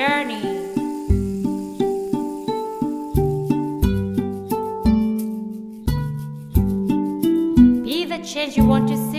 Journey. Be the change you want to see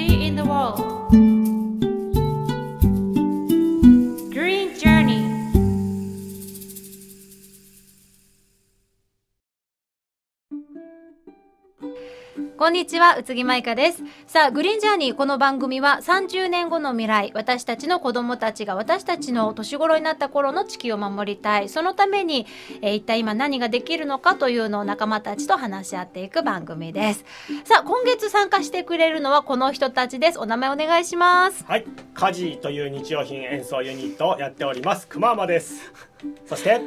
こんにちは、宇津木舞香です。さあ、グリーンジャーニー、この番組は30年後の未来、私たちの子供たちが私たちの年頃になった頃の地球を守りたい。そのために、えー一体今何ができるのかというのを仲間たちと話し合っていく番組です。さあ、今月参加してくれるのはこの人たちです。お名前お願いします。はい、カジという日用品演奏ユニットをやっております。くままです。そして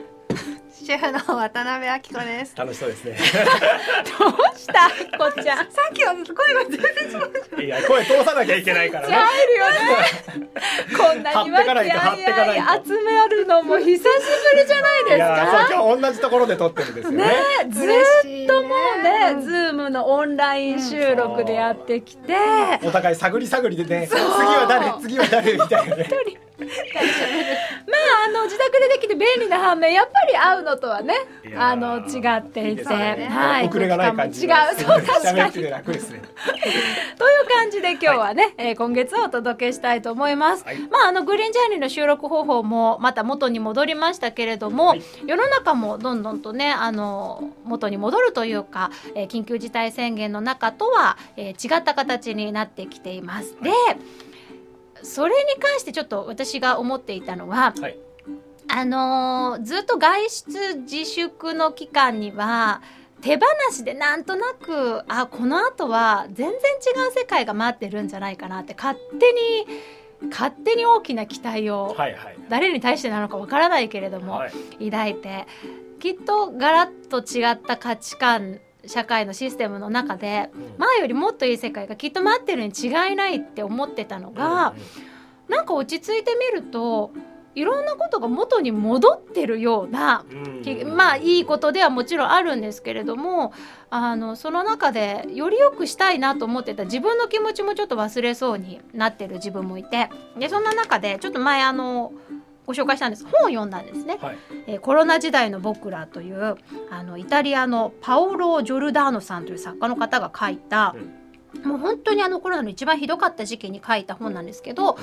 シェフの渡辺明子です。楽しそうですね。どうした？こっちゃん。さっきは声が全然違う。いや声通さなきゃいけないからね。入るよね。こんなに張ってかないと張ってかないと集めるのも久しぶりじゃないいですやか。今日同じところで撮ってるんですよね。ずーっともうね、ズームのオンライン収録でやってきて、お互い探り探りでね、次は誰次は誰みたいなね。まああの自宅でできて便利な反面やっぱり会うのとはねあの違っていて。はい。遅れがない感じ違う。そう確かに。喋ってて楽ですね。という感じで今日はね、えー今月はお届けしたいと思います、はい。まああのグリーンジャーニーの収録方法もまた元に戻りましたけれども、はい。世の中もどんどんとねあの元に戻るというか、えー緊急事態宣言の中とは、えー違った形になってきています、でそれに関してちょっと私が思っていたのは、はいあのーずっと外出自粛の期間には手放しでなんとなくあこの後は全然違う世界が待ってるんじゃないかなって勝手に勝手に大きな期待をはいはい。誰に対してなのかわからないけれども、はい。抱いてきっとガラッと違った価値観社会のシステムの中でうん前よりもっといい世界がきっと待ってるに違いないって思ってたのが、なんか落ち着いてみるといろんなことが元に戻ってるような、うまあいいことではもちろんあるんですけれどもあのその中でより良くしたいなと思ってた自分の気持ちもちょっと忘れそうになってる自分もいてでそんな中でちょっと前あのご紹介したんです本を読んだんですね。はい。えーコロナ時代の僕らというあのイタリアのパオロ・ジョルダーノさんという作家の方が書いた、もう本当にあのコロナの一番ひどかった時期に書いた本なんですけど、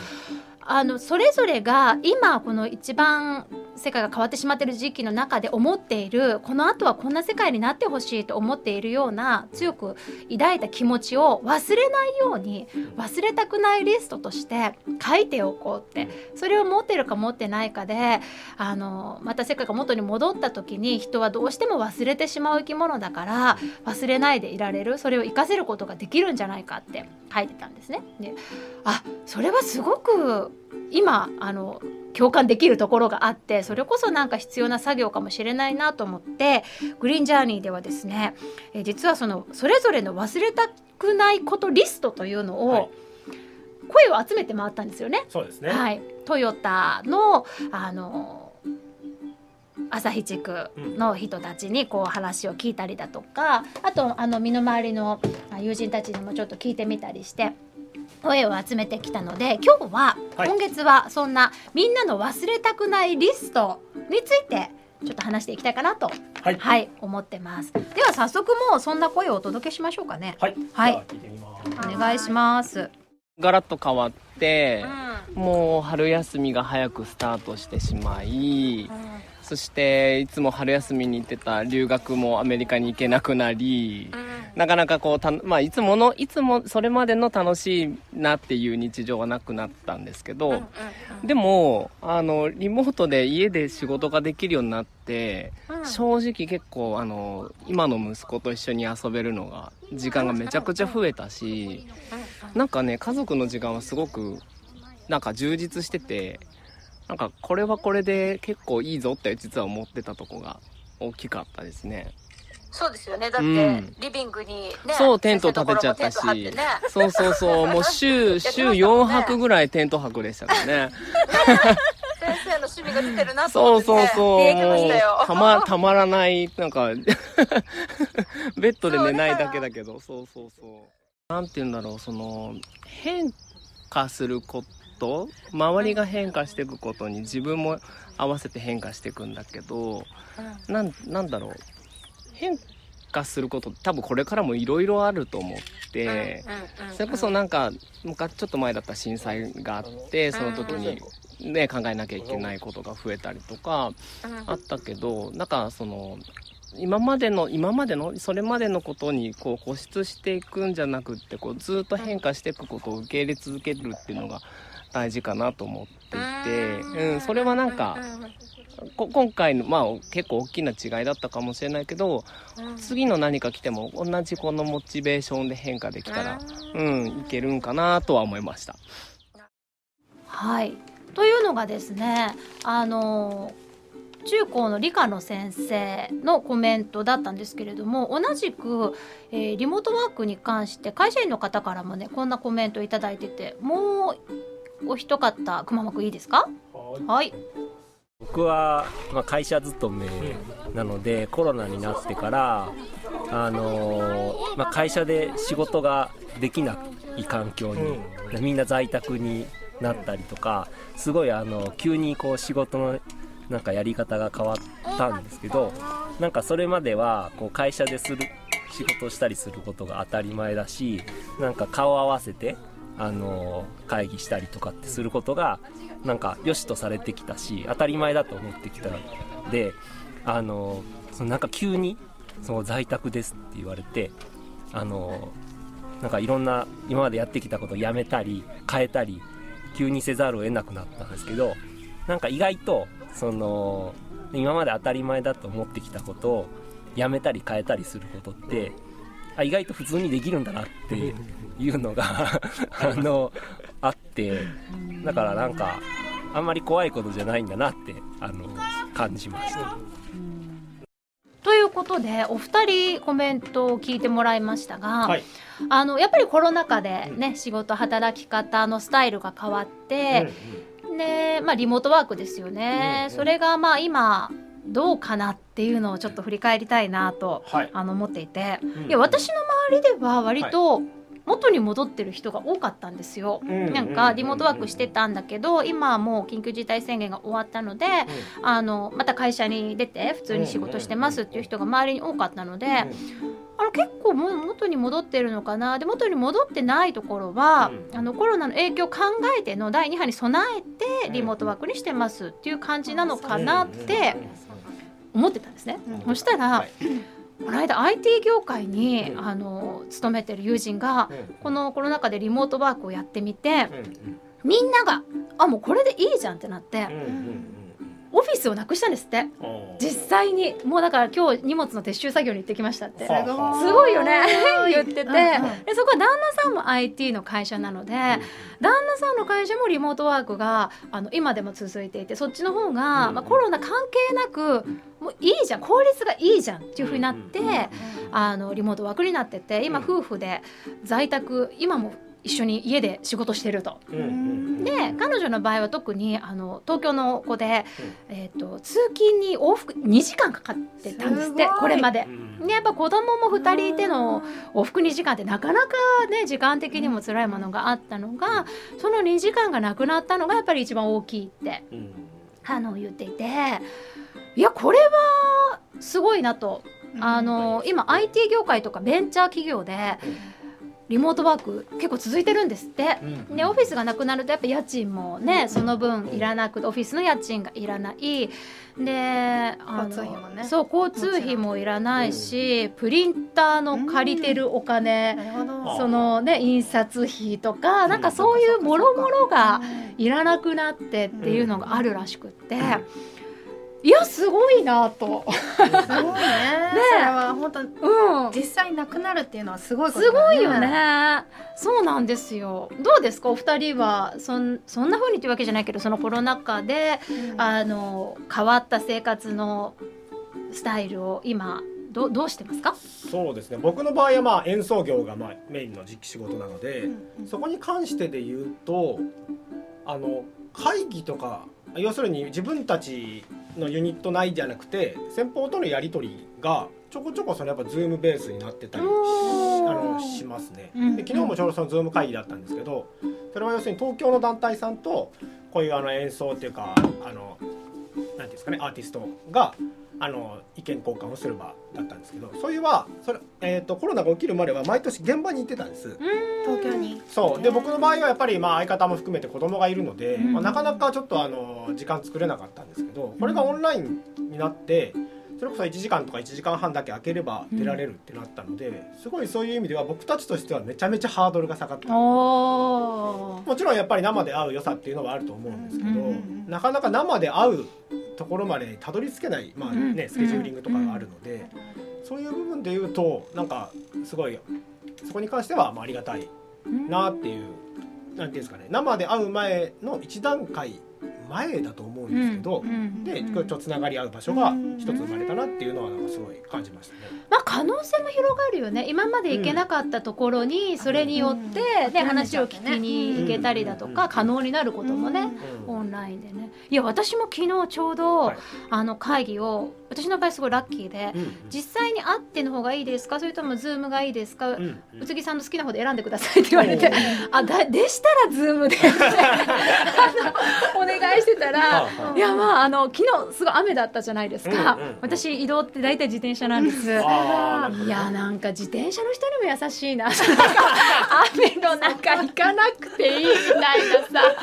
あのそれぞれが今この一番世界が変わってしまってる時期の中で思っているこの後はこんな世界になってほしいと思っているような強く抱いた気持ちを忘れないように忘れたくないリストとして書いておこうってそれを持ってるか持ってないかであのまた世界が元に戻った時に人はどうしても忘れてしまう生き物だから忘れないでいられるそれを活かせることができるんじゃないかって書いてたんですね。であそれはすごく今あの共感できるところがあってそれこそなんか必要な作業かもしれないなと思ってグリーンジャーニーではですねえ実はそのそれぞれの忘れたくないことリストというのはいを声を集めて回ったんですよね。そうですね。はい、トヨタのあの旭地区の人たちにこう話を聞いたりだとかあとあの身の回りのあ友人たちにもちょっと聞いてみたりして声を集めてきたので今日は、はい今月はそんなみんなの忘れたくないリストについてちょっと話していきたいかなと、はい。はい、思ってます。では早速もうそんな声をお届けしましょうかね。はい。はいじゃあ聞いてみます。お願いします。ガラッと変わって、もう春休みが早くスタートしてしまい、そしていつも春休みに行ってた留学もアメリカに行けなくなり、なかなかこうた、まあ、いつものいつもそれまでの楽しいなっていう日常はなくなったんですけど、でもあのリモートで家で仕事ができるようになって、正直結構あの今の息子と一緒に遊べるのが時間がめちゃくちゃ増えたし、なんかね家族の時間はすごくなんか充実しててなんかこれはこれで結構いいぞって実は思ってたとこが大きかったですねそうですよね。だって、うんリビングにね。そうテント立てちゃったしね。そうそうそうもう週 週4泊ぐらいテント泊でしたからね先生の趣味が出てるなとそう思って、ね。そうそう見えてましたよ。たまたまらないなんか ベッドで寝ないだけだけどそうそうそうなんて言うんだろうその変化すること周りが変化していくことに自分も合わせて変化していくんだけどなんなんだろう。変化すること多分これからもいろいろあると思ってそれこそなんか昔ちょっと前だった震災があってその時に。ね、考えなきゃいけないことが増えたりとかあったけどなんかその今までの今までのそれまでのことにこう固執していくんじゃなくってこうずっと変化していくことを受け入れ続けるっていうのが大事かなと思っていて、うん、それはなんか今回のまあ結構大きな違いだったかもしれないけど次の何か来ても同じこのモチベーションで変化できたらうんいけるんかなとは思いました。はい。というのがですねあの中高の理科の先生のコメントだったんですけれども同じく、えー、リモートワークに関して会社員の方からもねこんなコメント頂いててもうお一方くままくいいですか？はい。僕は、まあ、会社勤めなのでコロナになってからあのー、まあ、会社で仕事ができない環境に、みんな在宅になったりとかすごいあの急にこう仕事のなんかやり方が変わったんですけどなんかそれまではこう会社でする仕事をしたりすることが当たり前だしなんか顔合わせてあの会議したりとかってすることがなんか良しとされてきたし当たり前だと思ってきたのであのそのなんか急にその在宅ですって言われてあのなんかいろんな今までやってきたことをやめたり変えたり急にせざるを得なくなったんですけどなんか意外とその今まで当たり前だと思ってきたことをやめたり変えたりすることってあ意外と普通にできるんだなっていうのが あのあってだからなんかあんまり怖いことじゃないんだなってあの感じました。ということでお二人コメントを聞いてもらいましたが、はい、あのやっぱりコロナ禍でね、仕事働き方のスタイルが変わって、うんうん、でまあ、リモートワークですよね、うんうん、それがまあ今どうかなっていうのをちょっと振り返りたいなと、はい、あの思っていて、うん、いや私の周りでは割と、はい。元に戻ってる人が多かったんですよ、なんかリモートワークしてたんだけど今はもう緊急事態宣言が終わったので、うん、あのまた会社に出て普通に仕事してますっていう人が周りに多かったので、あの結構も元に戻ってるのかな。で元に戻ってないところは、うん、あのコロナの影響を考えての第2波に備えてリモートワークにしてますっていう感じなのかなって思ってたんですね。うん、そしたら、はい。この間 IT 業界に、あの勤めてる友人が、このコロナ禍でリモートワークをやってみて、みんなが「あもうこれでいいじゃん」ってなって。オフィスをなくしたんですって。実際に。もうだから今日荷物の撤収作業に行ってきましたって。すごいよね。言ってて、でそこは旦那さんも IT の会社なので、旦那さんの会社もリモートワークがあの今でも続いていてそっちの方が、まあ、コロナ関係なくもういいじゃん。効率がいいじゃんっていうふうになって、あのリモートワークになってて今夫婦で在宅今も一緒に家で仕事してると。で彼女の場合は特にあの東京の子で、えーと、通勤に往復2時間かかってたんですってこれまで。でやっぱ子供も2人いての往復2時間ってなかなかね時間的にも辛いものがあったのがその2時間がなくなったのがやっぱり一番大きいって、あの言っていていやこれはすごいなと。あの今 IT 業界とかベンチャー企業で、リモートワーク結構続いてるんですって、うん、でオフィスがなくなるとやっぱ家賃もねその分いらなくてオフィスの家賃がいらない。で交通費もね。そう交通費もいらないし、プリンターの借りてるお金、そのね印刷費とかなんかそういうもろもろがいらなくなってっていうのがあるらしくって。いやすごいなと。すごいね。ねそれは本当、うん、実際なくなるっていうのはすごい、ね、すごいよね。そうなんですよ。どうですか？お二人はそんそんな風にというわけじゃないけどそのコロナ禍で、うん、あの変わった生活のスタイルを今どどうしてますか？そうですね僕の場合はまあ演奏業がまあメインの実機仕事なので、うんうん、そこに関してで言うとあの会議とか要するに自分たちのユニット内じゃなくて先方とのやり取りがちょこちょこそのやっぱズームベースになってたりあのしますね、で昨日もちょうどそのズーム会議だったんですけどそれは要するに東京の団体さんとこういうあの演奏っていうかあのなんていうんですかねアーティストがあの意見交換をする場だったんですけどそういうはそれ、えー、とコロナが起きるまでは毎年現場に行ってたんです。東京に。そう。で僕の場合はやっぱりまあ相方も含めて子供がいるので、うん。まあ、なかなかちょっとあの時間作れなかったんですけどこれがオンラインになってそれこそ1時間とか1時間半だけ空ければ出られるってなったのですごいそういう意味では僕たちとしてはめちゃめちゃハードルが下がった。もちろんやっぱり生で会う良さっていうのはあると思うんですけど、うんうんうん。なかなか生で会うところまでたどり着けない、まあねうん。スケジューリングとかがあるので、そういう部分で言うとなんかすごいそこに関してはまあありがたいなっていう、なんていうんですかね生で会う前の一段階前だと思うんですけど、でちょっとつながり合う場所が一つ生まれたなっていうのはなんかすごい感じましたね。まあ可能性も広がるよね。今まで行けなかったところにそれによって、うん。ね話を聞きに行けたりだとか、うん。可能になることもね、うん。オンラインでね。いや私も昨日ちょうど、はい。あの会議を私の場合すごいラッキーで、うん実際に会っての方がいいですか？それともズームがいいですか、うんうん。宇津木さんの好きな方で選んでくださいって言われてあだでしたらズームで。あのお願いしてたらいやまああの昨日すごい雨だったじゃないですか、うんうんうん。私移動って大体自転車なんです。いやなんか自転車の人にも優しいな。雨の中行かなくていいみたいなさ。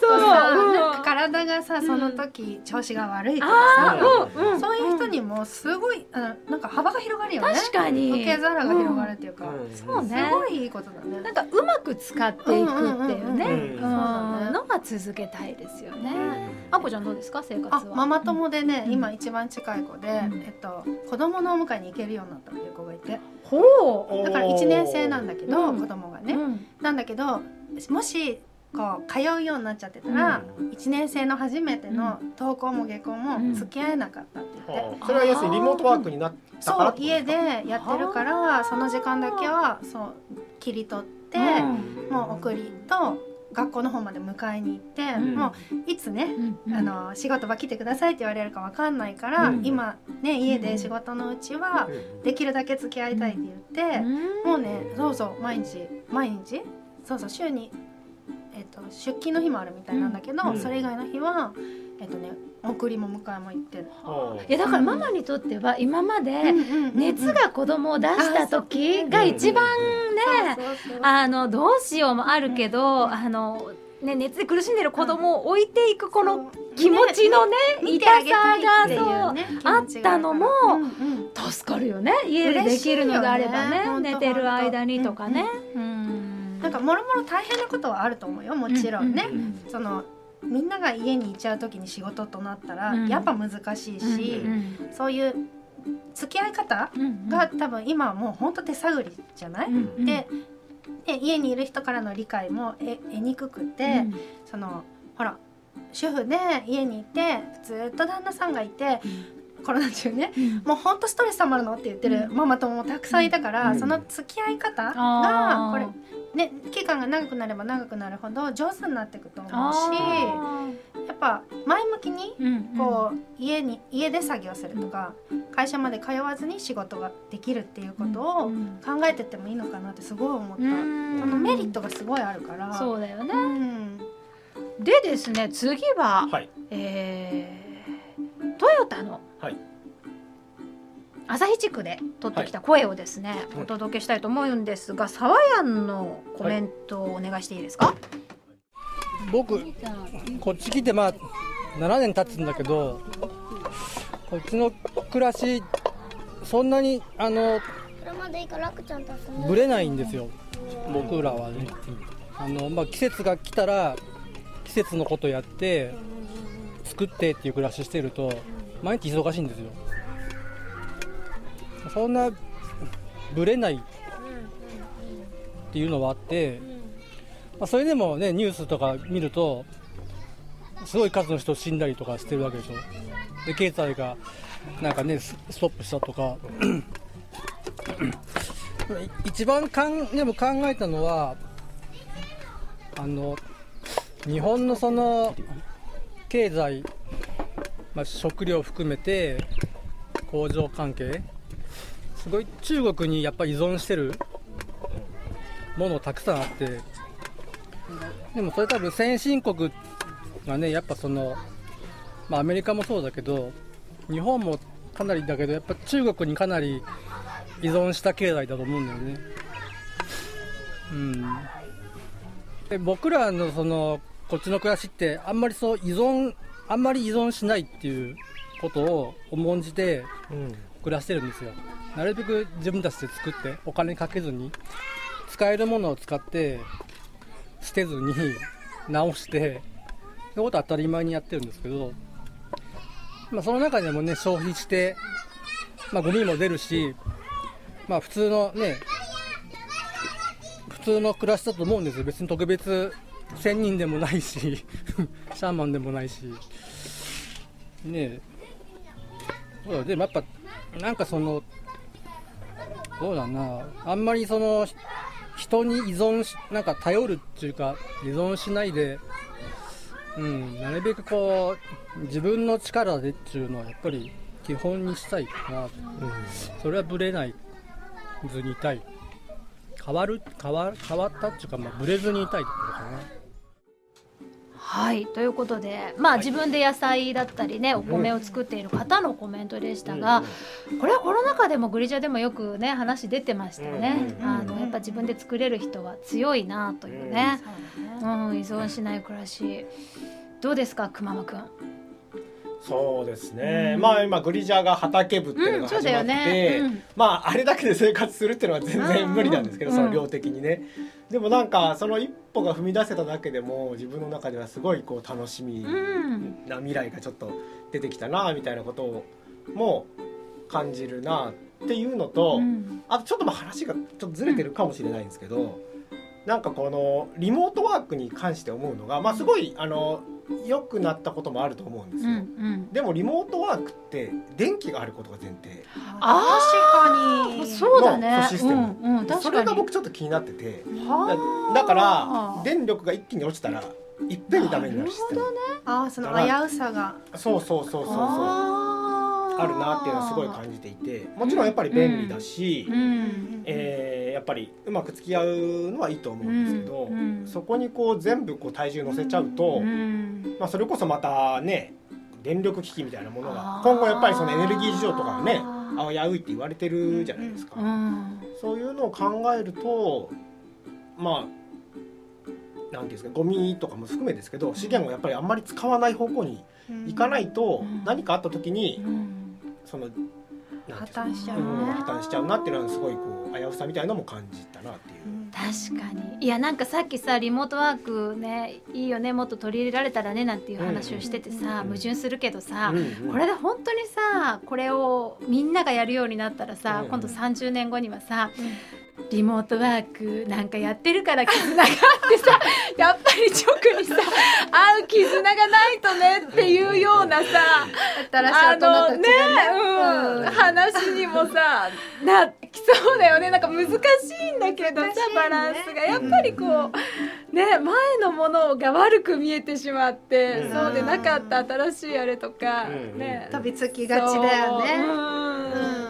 そう、さう。ん。なんか体がさその時調子が悪いとかあさーうんうん。そういう人にもすごいあのなんか幅が広がるよね。確かに。受け皿が広がるっていうか。うん。そうね。すごいいいことだね。なんかうまく使っていくっていうね。のが続けたいですよね。うん。あこちゃんどうですか？生活あは。ママ友でね、うん。今一番近い子で、うん。えっと、子供のお迎えに行けるようになったっていう子がいて。ほだから1年生なんだけど、うん。子供がう。ね、うん。なんだけどもしこう通うようになっちゃってたら、1年生の初めての登校も下校も付き合えなかったって言って、はあそれは要するにリモートワークになったからそう家でやってるからその時間だけはそう切り取って、うん。もう送りと学校の方まで迎えに行って、うん。もういつねうん。あの仕事場来てくださいって言われるかわかんないから、うん。今ね家で仕事のうちはできるだけ付き合いたいって言って、もうねそうそう毎日毎日そうそう週に、と出勤の日もあるみたいなんだけど、うん。それ以外の日はえっとね送りも迎えも行ってる。いやだからママにとっては今まで熱がが子供を出した時が一番ねあのどうしようもあるけどあのね熱で苦しんでる子供を置いていくこの気持ちのね痛さがそうあったのも助かるよね。家でできるのであればねね。寝てる間にとかね。うんうんなんかもろもろ大変なことはあると思うよもちろんね、うんそのみんなが家に行っちゃう時に仕事となったら、うん。やっぱ難しいし、うんそういう付き合い方うんが多分今はもうほんと手探りじゃない、うんでで家にいる人からの理解も得得にくくて、うん。そのほら主婦で家にいてずっと旦那さんがいて、コロナ中ねうん。もうほんとストレスたまるのって言ってるママ友もたくさんいたから、うん。その付き合い方がこれね期間が長くなれば長くなるほど上手になっていくと思うしあやっぱ前向きにーうん。こう家に家で作業するとか会社まで通わずに仕事ができるっていうことをうん考えてってもいいのかなってすごい思った。うのメリットがすごいあるから。そうだよね。うん。でですね次ははい。えートヨタのはい旭地区で取ってきた声をですね、はい。お届けしたいと思うんですがサワヤンのコメントをお願いしていいですか、僕こっち来てまあ7年経つんだけどこっちの暮らしそんなにあのぶれないんですよ。僕らはね。あの、まあ、季節が来たら季節のことやって作ってっていう暮らししてると毎日忙しいんですよそんなぶれないっていうのはあって、まあ、それでもねニュースとか見るとすごい数の人死んだりとかしてるわけでしょ。で経済がなんかねストップしたとか。一番かんでも考えたのはあの日本のその経済、まあ、食料含めて工場関係すごい中国にやっぱ依存してるものたくさんあってでもそれ多分先進国がねやっぱその、まあ、アメリカもそうだけど日本もかなりだけどやっぱ中国にかなり依存した経済だと思うんだよね。うん。で僕らのそのこっちの暮らしってあんまりそう依存あんまり依存しないっていうことを重んじて暮らしてるんですよ。なるべく自分たちで作ってお金かけずに使えるものを使って捨てずに直してそういうことは当たり前にやってるんですけど、まあ、その中でもね消費して、まあ、ゴミも出るし、まあ、普通のね普通の暮らしだと思うんですよ。別に特別仙人でもないし シャーマンでもないし。ねえ。そうだ。でもやっぱなんかそのどうだな。あんまりその人に依存しなんか頼るっていうか依存しないでうんなるべくこう自分の力でっていうのはやっぱり基本にしたいかな、うんそれはブレないずにいたい。変わる変わ変わったっていうか、まあ、ずにいたいってことかな。はいということでまあ自分で野菜だったりねお米を作っている方のコメントでしたがこれはコロナ禍でもグリジャでもよくね話出てましたよねあのやっぱ自分で作れる人は強いなというね。うん。依存しない暮らし。どうですかくままくん？そうですね、まあ今グリジャーが畑部っていうのが始まって、うんねうん。まああれだけで生活するっていうのは全然無理なんですけど、うん。その量的にねでもなんかその一歩が踏み出せただけでも自分の中ではすごいこう楽しみうん。な未来がちょっと出てきたなみたいなことをも感じるなっていうのと、うん。あとちょっとまあ話がちょっとずれてるかもしれないんですけど、なんかこのリモートワークに関して思うのがまあすごいあの良くなったこともあると思うんですうんうよ。ん。でもリモートワークって電気があることが前提。あ確かに。そうだね。のシステム。うんうん確かに。それが僕ちょっと気になってて。はあ。だだから電力が一気に落ちたらいっぺんにダメになるシステム。ああその危うさが。そうそうそうそうそうああるなっていうのはすごい感じていてもちろんやっぱり便利だし、うん。えーやっぱりうまく付き合うのはいいと思うんですけど、うん。うん。そこにこう全部こう体重乗せちゃうと、うん。まあ、それこそまたね電力危機みたいなものが今後やっぱりそのエネルギー事情とかがね危ういって言われてるじゃないですか、うん。そういうのを考えるとまあなんていうんですかゴミとかも含めですけど資源をやっぱりあんまり使わない方向に行かないとうん。何かあった時にうんその破綻しちゃうねうん破綻しちゃうなっていうのはすごいこう危うさみたいなのも感じたなっていう。確かに。いやなんかさっきさリモートワークねいいよねもっと取り入れられたらねなんていう話をしててさ、矛盾するけどさ、うんうん。これで本当にさこれをみんながやるようになったらさ、うん今度30年後にはさ、リモートワークなんかやってるから絆があってさ やっぱり直にさ会う絆がないとねっていうようなさ新しい大人たちがね。うん、話にもさなきそうだよね。なんか難しいんだけどさね。バランスが。やっぱりこうね前のものが悪く見えてしまって、うん。そうでなかった新しいあれとか、うん。ね。飛びつきがちだよね。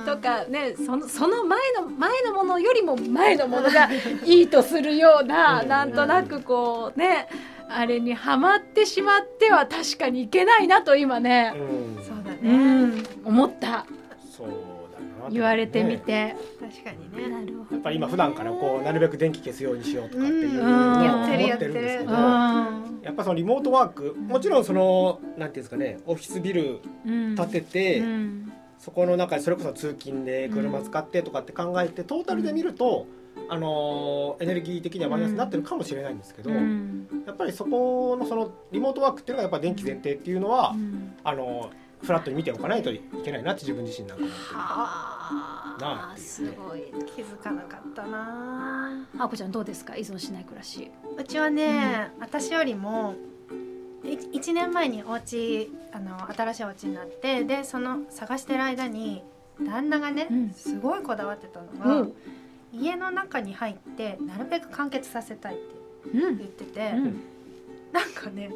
とかねそのその前の前のものよりも前のものがいいとするような、うん。なんとなくこうねあれにはまってしまっては確かにいけないなと今ね、うん。そうだうねん、思った。そうだな言われてみねて、確かにね。なるほやっぱり今普段からこうなるべく電気消すようにしようとかっていう思ってるんですけどど、うんやっぱそのリモートワークもちろんそのなんていうんですかねオフィスビルうん、建てて、うんそこの中でそれこそ通勤で車使ってとかって考えてトータルで見ると、あのエネルギー的にはマイナスになってるかもしれないんですけど、うん。やっぱりそこのそのリモートワークっていうのがやっぱ電気前提っていうのは、うん。あのフラットに見ておかないといけないなって自分自身なんかなあすごい気づかなかったなあ。こちゃんどうですか？依存しない暮らし。うちはね、私よりも1年前にお家あの新しいお家になってでその探してる間に旦那がね、うん。すごいこだわってたのが、うん。家の中に入ってなるべく完結させたいってうん。言ってて、うん。なんかね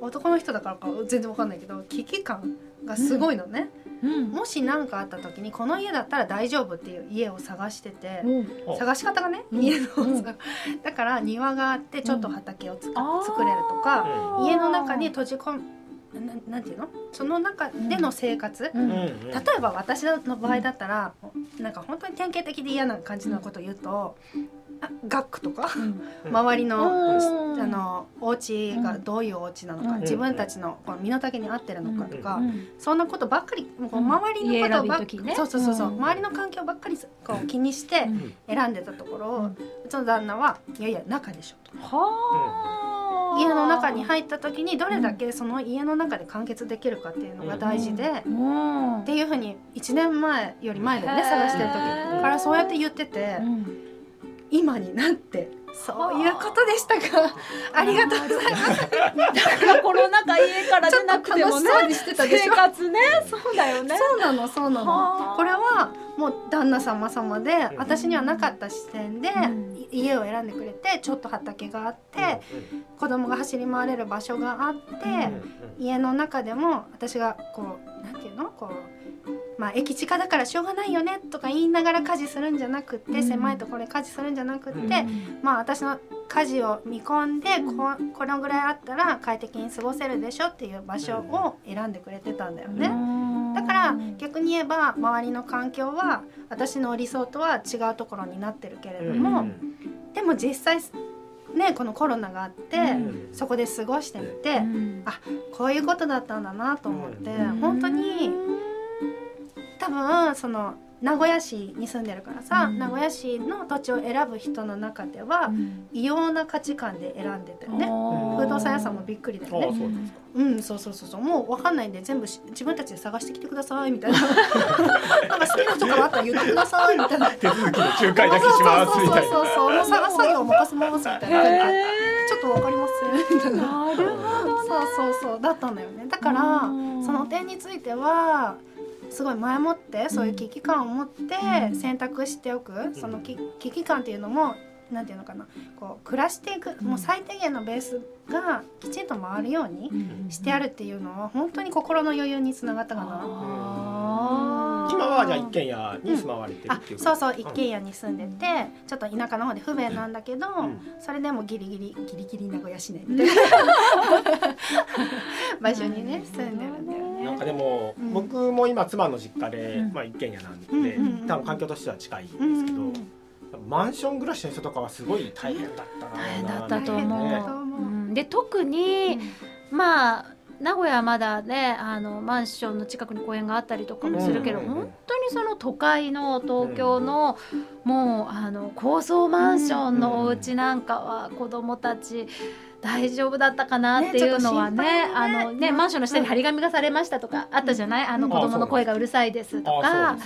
男の人だからか全然わかんないけど危機感がすごいのね、うん。もし何かあった時にこの家だったら大丈夫っていう家を探してて、うん。探し方がね、うん。家の、うんだから庭があってちょっと畑をつか、あー作れるとかうん。家の中に閉じ込むななんていうの？その中での生活、うん。うん。うん例えば私の場合だったら、なんか本当に典型的で嫌な感じのことを言うと、あ学区とか？うん。周りの、うん。あのお家がどういうお家なのか、うん。自分たちのこの身の丈に合ってるのかとか、うん。そんなことばっかりもうこううん周りのことばっかり、そうそうそうそう、うん。周りの環境ばっかりこう気にしてうん。選んでたところを、うの旦那はいやいや中でしょと。はあ。家の中に入った時にどれだけその家の中で完結できるかっていうのが大事で、うん。っていうふうに1年前より前でね探してる時。からそうやって言ってて、うん今になってそういうことでしたか。ありがとうございます。だからコロナ禍家から出なくてもねちょっと楽しそうにしてたでしょ。生活ね。そうだよね。そうなのそうなはあ。のこれはもう旦那様様でん。私にはなかった視点で家を選んでくれてちょっと畑があって子供が走り回れる場所があって家の中でも私がこうなんていうの？こうまあ駅近だからしょうがないよねとか言いながら家事するんじゃなくって、うん。狭いところで家事するんじゃなくって、うん。まあ私の家事を見込んで、うんここのぐらいあったら快適に過ごせるでしょっていう場所を選んでくれてたんだよね。だから逆に言えば周りの環境は私の理想とは違うところになってるけれども、でも実際ねこのコロナがあって、うん。そこで過ごしてみて、うん。あこういうことだったんだなと思って、うん。本当に多分その名古屋市に住んでるからさ、うん名古屋市の土地を選ぶ人の中では、うん異様な価値観で選んでたよね。不動産屋さんもびっくりだよね。そうですかうん、そうそうそうそう、もうわかんないんで、全部し自分たちで探してきてくださいみたいな。なんか好きな人からあったら言ってくださいみたいな。手続きの仲介だけしますみたいなそうそうそうそう、探す作業任せますみたいな感じで。ちょっとわかりますみたいな。なるほどそうそうそう、だったんだよね。だから、うんその点については。すごい前もってそういう危機感を持ってうん。選択しておく、そのき危機感っていうのもなんていうのかな。こう暮らしていく、もう最低限のベースがきちんと回るようにしてあるっていうのは本当に心の余裕につながったかな。今はじゃあ一軒家に住まわれてるあっていうそうそう一軒家に住んでて、ちょっと田舎の方で不便なんだけど、ん。それでもギリギリギリギリ名古屋市内みたいな。場所にね住んでるんだよね。なんかでも、うん。僕も今妻の実家で、うん。まあ一軒家なんで、うんうんうん。多分環境としては近いんですけど、うんマンション暮らしの人とかはすごい大変だったな。大変だったと思う。と思う。うん。で特に、まあ名古屋はまだねあのマンションの近くに公園があったりとかもするけど、うん。本当にその都会の東京の、もうあの高層マンションのお家なんかは子供たち大丈夫だったかなっていうのはねね。あのねマンションの下に張り紙がされましたとかあったじゃない、あのうん。子供の声がうるさいですとあか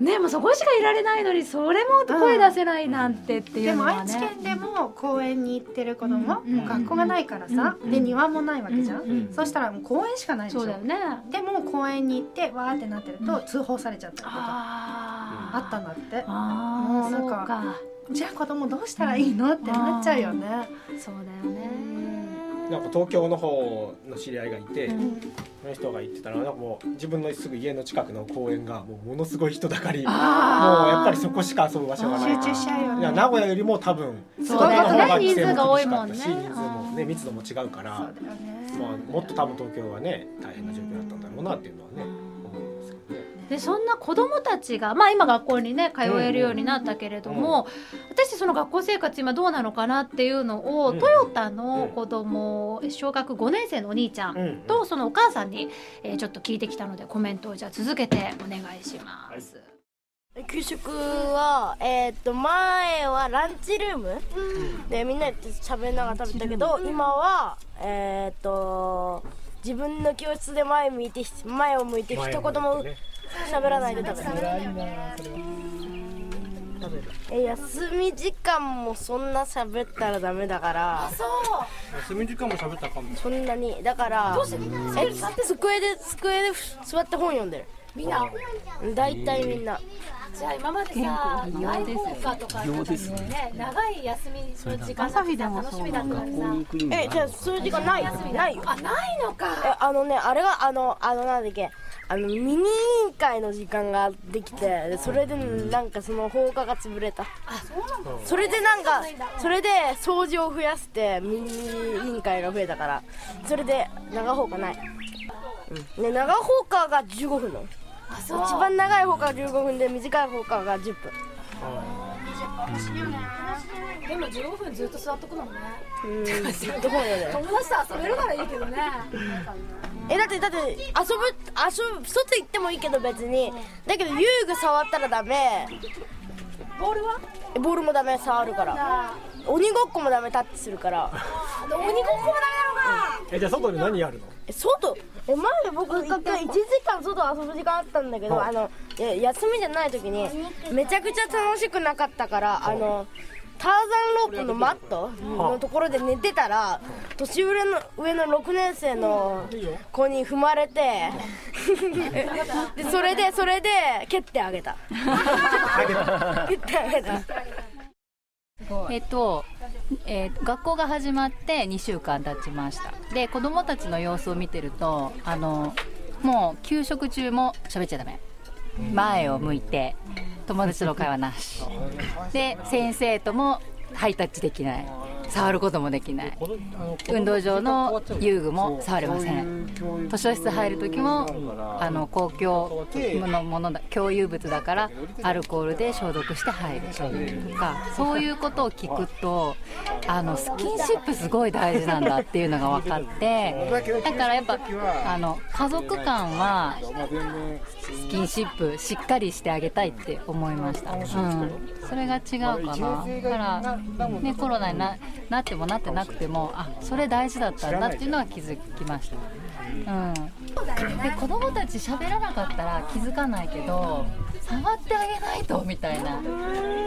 ね。もうそこしかいられないのにそれも声出せないなんてっていでうのはね。も愛知県でも公園に行ってる子供、うんもう学校がないからさ、うんで庭もないわけじゃん、うんうんそしたらもう公園しかないでしょ。そうだよね。でも公園に行ってわーってなってると通報されちゃったりとか。ああったんだって。あーもうなんかじゃあ子供どうしたらいいのってなっちゃうよね。そうだよね。なんか東京の方の知り合いがいて、うん。その人が言ってたらなんかもう自分のすぐ家の近くの公園がもうものすごい人だかりもうやっぱりそこしか遊ぶ場所がない。集中しちゃうよね。いや名古屋よりも多分そうだよね人数が多いもんね。人数もね密度も違うからそうだよね、まあ、もっと多分東京はね大変な状況だったんだろうなっていうのはね。思うんでそんな子供たちがまあ今学校にね通えるようになったけれども、私その学校生活今どうなのかなっていうのを、うんトヨタの子供小学5年生のお兄ちゃんうんとそのお母さんに、えーちょっと聞いてきたのでコメントをじゃあ続けてお願いします。給食は、えーっと前はランチルーム、でみんなで喋りながら食べたけど今はえーっと自分の教室で前向いて前を向いて一言も喋らないで食べるえ休み時間もそんな喋ったらダメだから休み時間も喋ったかもそんなにだからえ机で机で座って本読んでる。みんな。大体みんなじゃあ今までさ健康大ですよ。放課とか行ですねね。長い休みの時間朝日でも楽しみだったのにさ。えじゃあそうい？う時間ないよないよ。あないのえかあのねあれがあのあのなんだっけ。あのミニ委員会の時間ができてでそれでなんかその放課が潰れた。あそうなのそれでなんかそれで掃除を増やしてミニ委員会が増えたから。それで長放課ない、うん、ね長放課が15分の一番長い放課が15分で短い放課が10分。でも15分ずっと座っとくのもね。うんどこまでね友達と遊べるならいいけどね。えだってだって遊ぶ遊ぶ外行ってもいいけど別に。だけど遊具触ったらダメ。ボールは？えボールもダメ触るから鬼ごっこもダメタッチするから。鬼ごっこもダメなのか。えじゃあ外で何やるの？え外？え前僕1時間外遊ぶ時間あったんだけどあの休みじゃない時にめちゃくちゃ楽しくなかったからあのターザンロープのマットのところで寝てたら年上の上の6年生の子に踏まれてでそれでそれで蹴ってあげた。蹴ってあげたえっと、えー学校が始まって2週間経ちました。で子供たちの様子を見てるとあのもう給食中も喋っちゃダメ。前を向いて友達の会話なし。で先生ともハイタッチできない。触ることもできない。運動場の遊具も触れません。図書室入る時もあの公共のものだ共有物だからアルコールで消毒して入るとかそういうことを聞くとあのスキンシップすごい大事なんだっていうのが分かってだからやっぱあの家族間はスキンシップしっかりしてあげたいって思いました、うん、それが違うかな。だから、ね、コロナにななってもなってなくてもあそれ大事だったんだっていうのは気づきました、うん、で子供たち喋らなかったら気づかないけど触ってあげないとみたいな。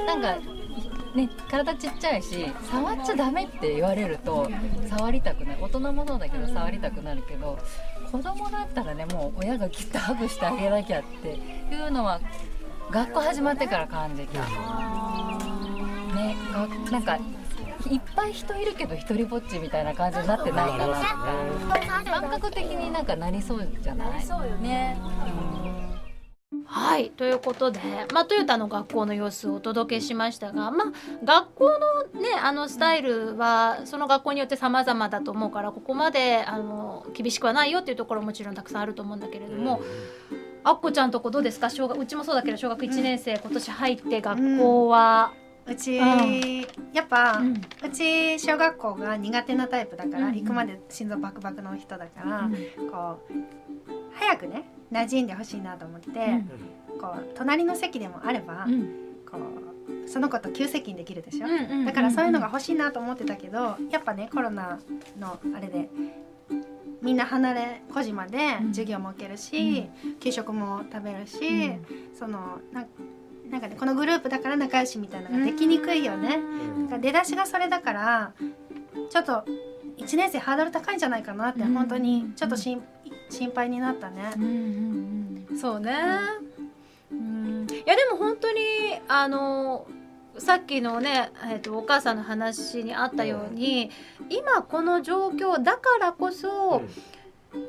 なんかね、体ちっちゃいし触っちゃダメって言われると触りたくない大人もそうだけど触りたくなるけど子供だったらねもう親がきっとハグしてあげなきゃっていうのは学校始まってから感じた。ねがなんかいっぱい人いるけど一人ぼっちみたいな感じになってないかなとか感覚的になんかなりそう。じゃないそうよね、はい。ということで、まあ、トヨタの学校の様子をお届けしましたが、まあ、学校のねあのスタイルはその学校によって様々だと思うからここまであの厳しくはないよっていうところももちろんたくさんあると思うんだけれども、あっこちゃんとこどうですか？小学うちもそうだけど小学1年生、今年入って学校は、うち、うん。やっぱ、ううんち小学校が苦手なタイプだから、うん。行くまで心臓バクバクの人だから、うん。こう早くね馴染んでほしいなと思って、ん。こう隣の席でもあれば、うん。こうその子と急接近できるでしょ、だからそういうのが欲しいなと思ってたけどやっぱねコロナのあれでみんな離れ小島で授業も受けるし、給食も食べるし、そのなんなんかねこのグループだから仲良しみたいなのができにくいよね。なんか出だしがそれだからちょっと1年生ハードル高いんじゃないかなって、うん。本当にちょっとしん心配になったね。うんうんうん。そうね、うん、いやでも本当にあのさっきのね、えー、とお母さんの話にあったように、今この状況だからこそ、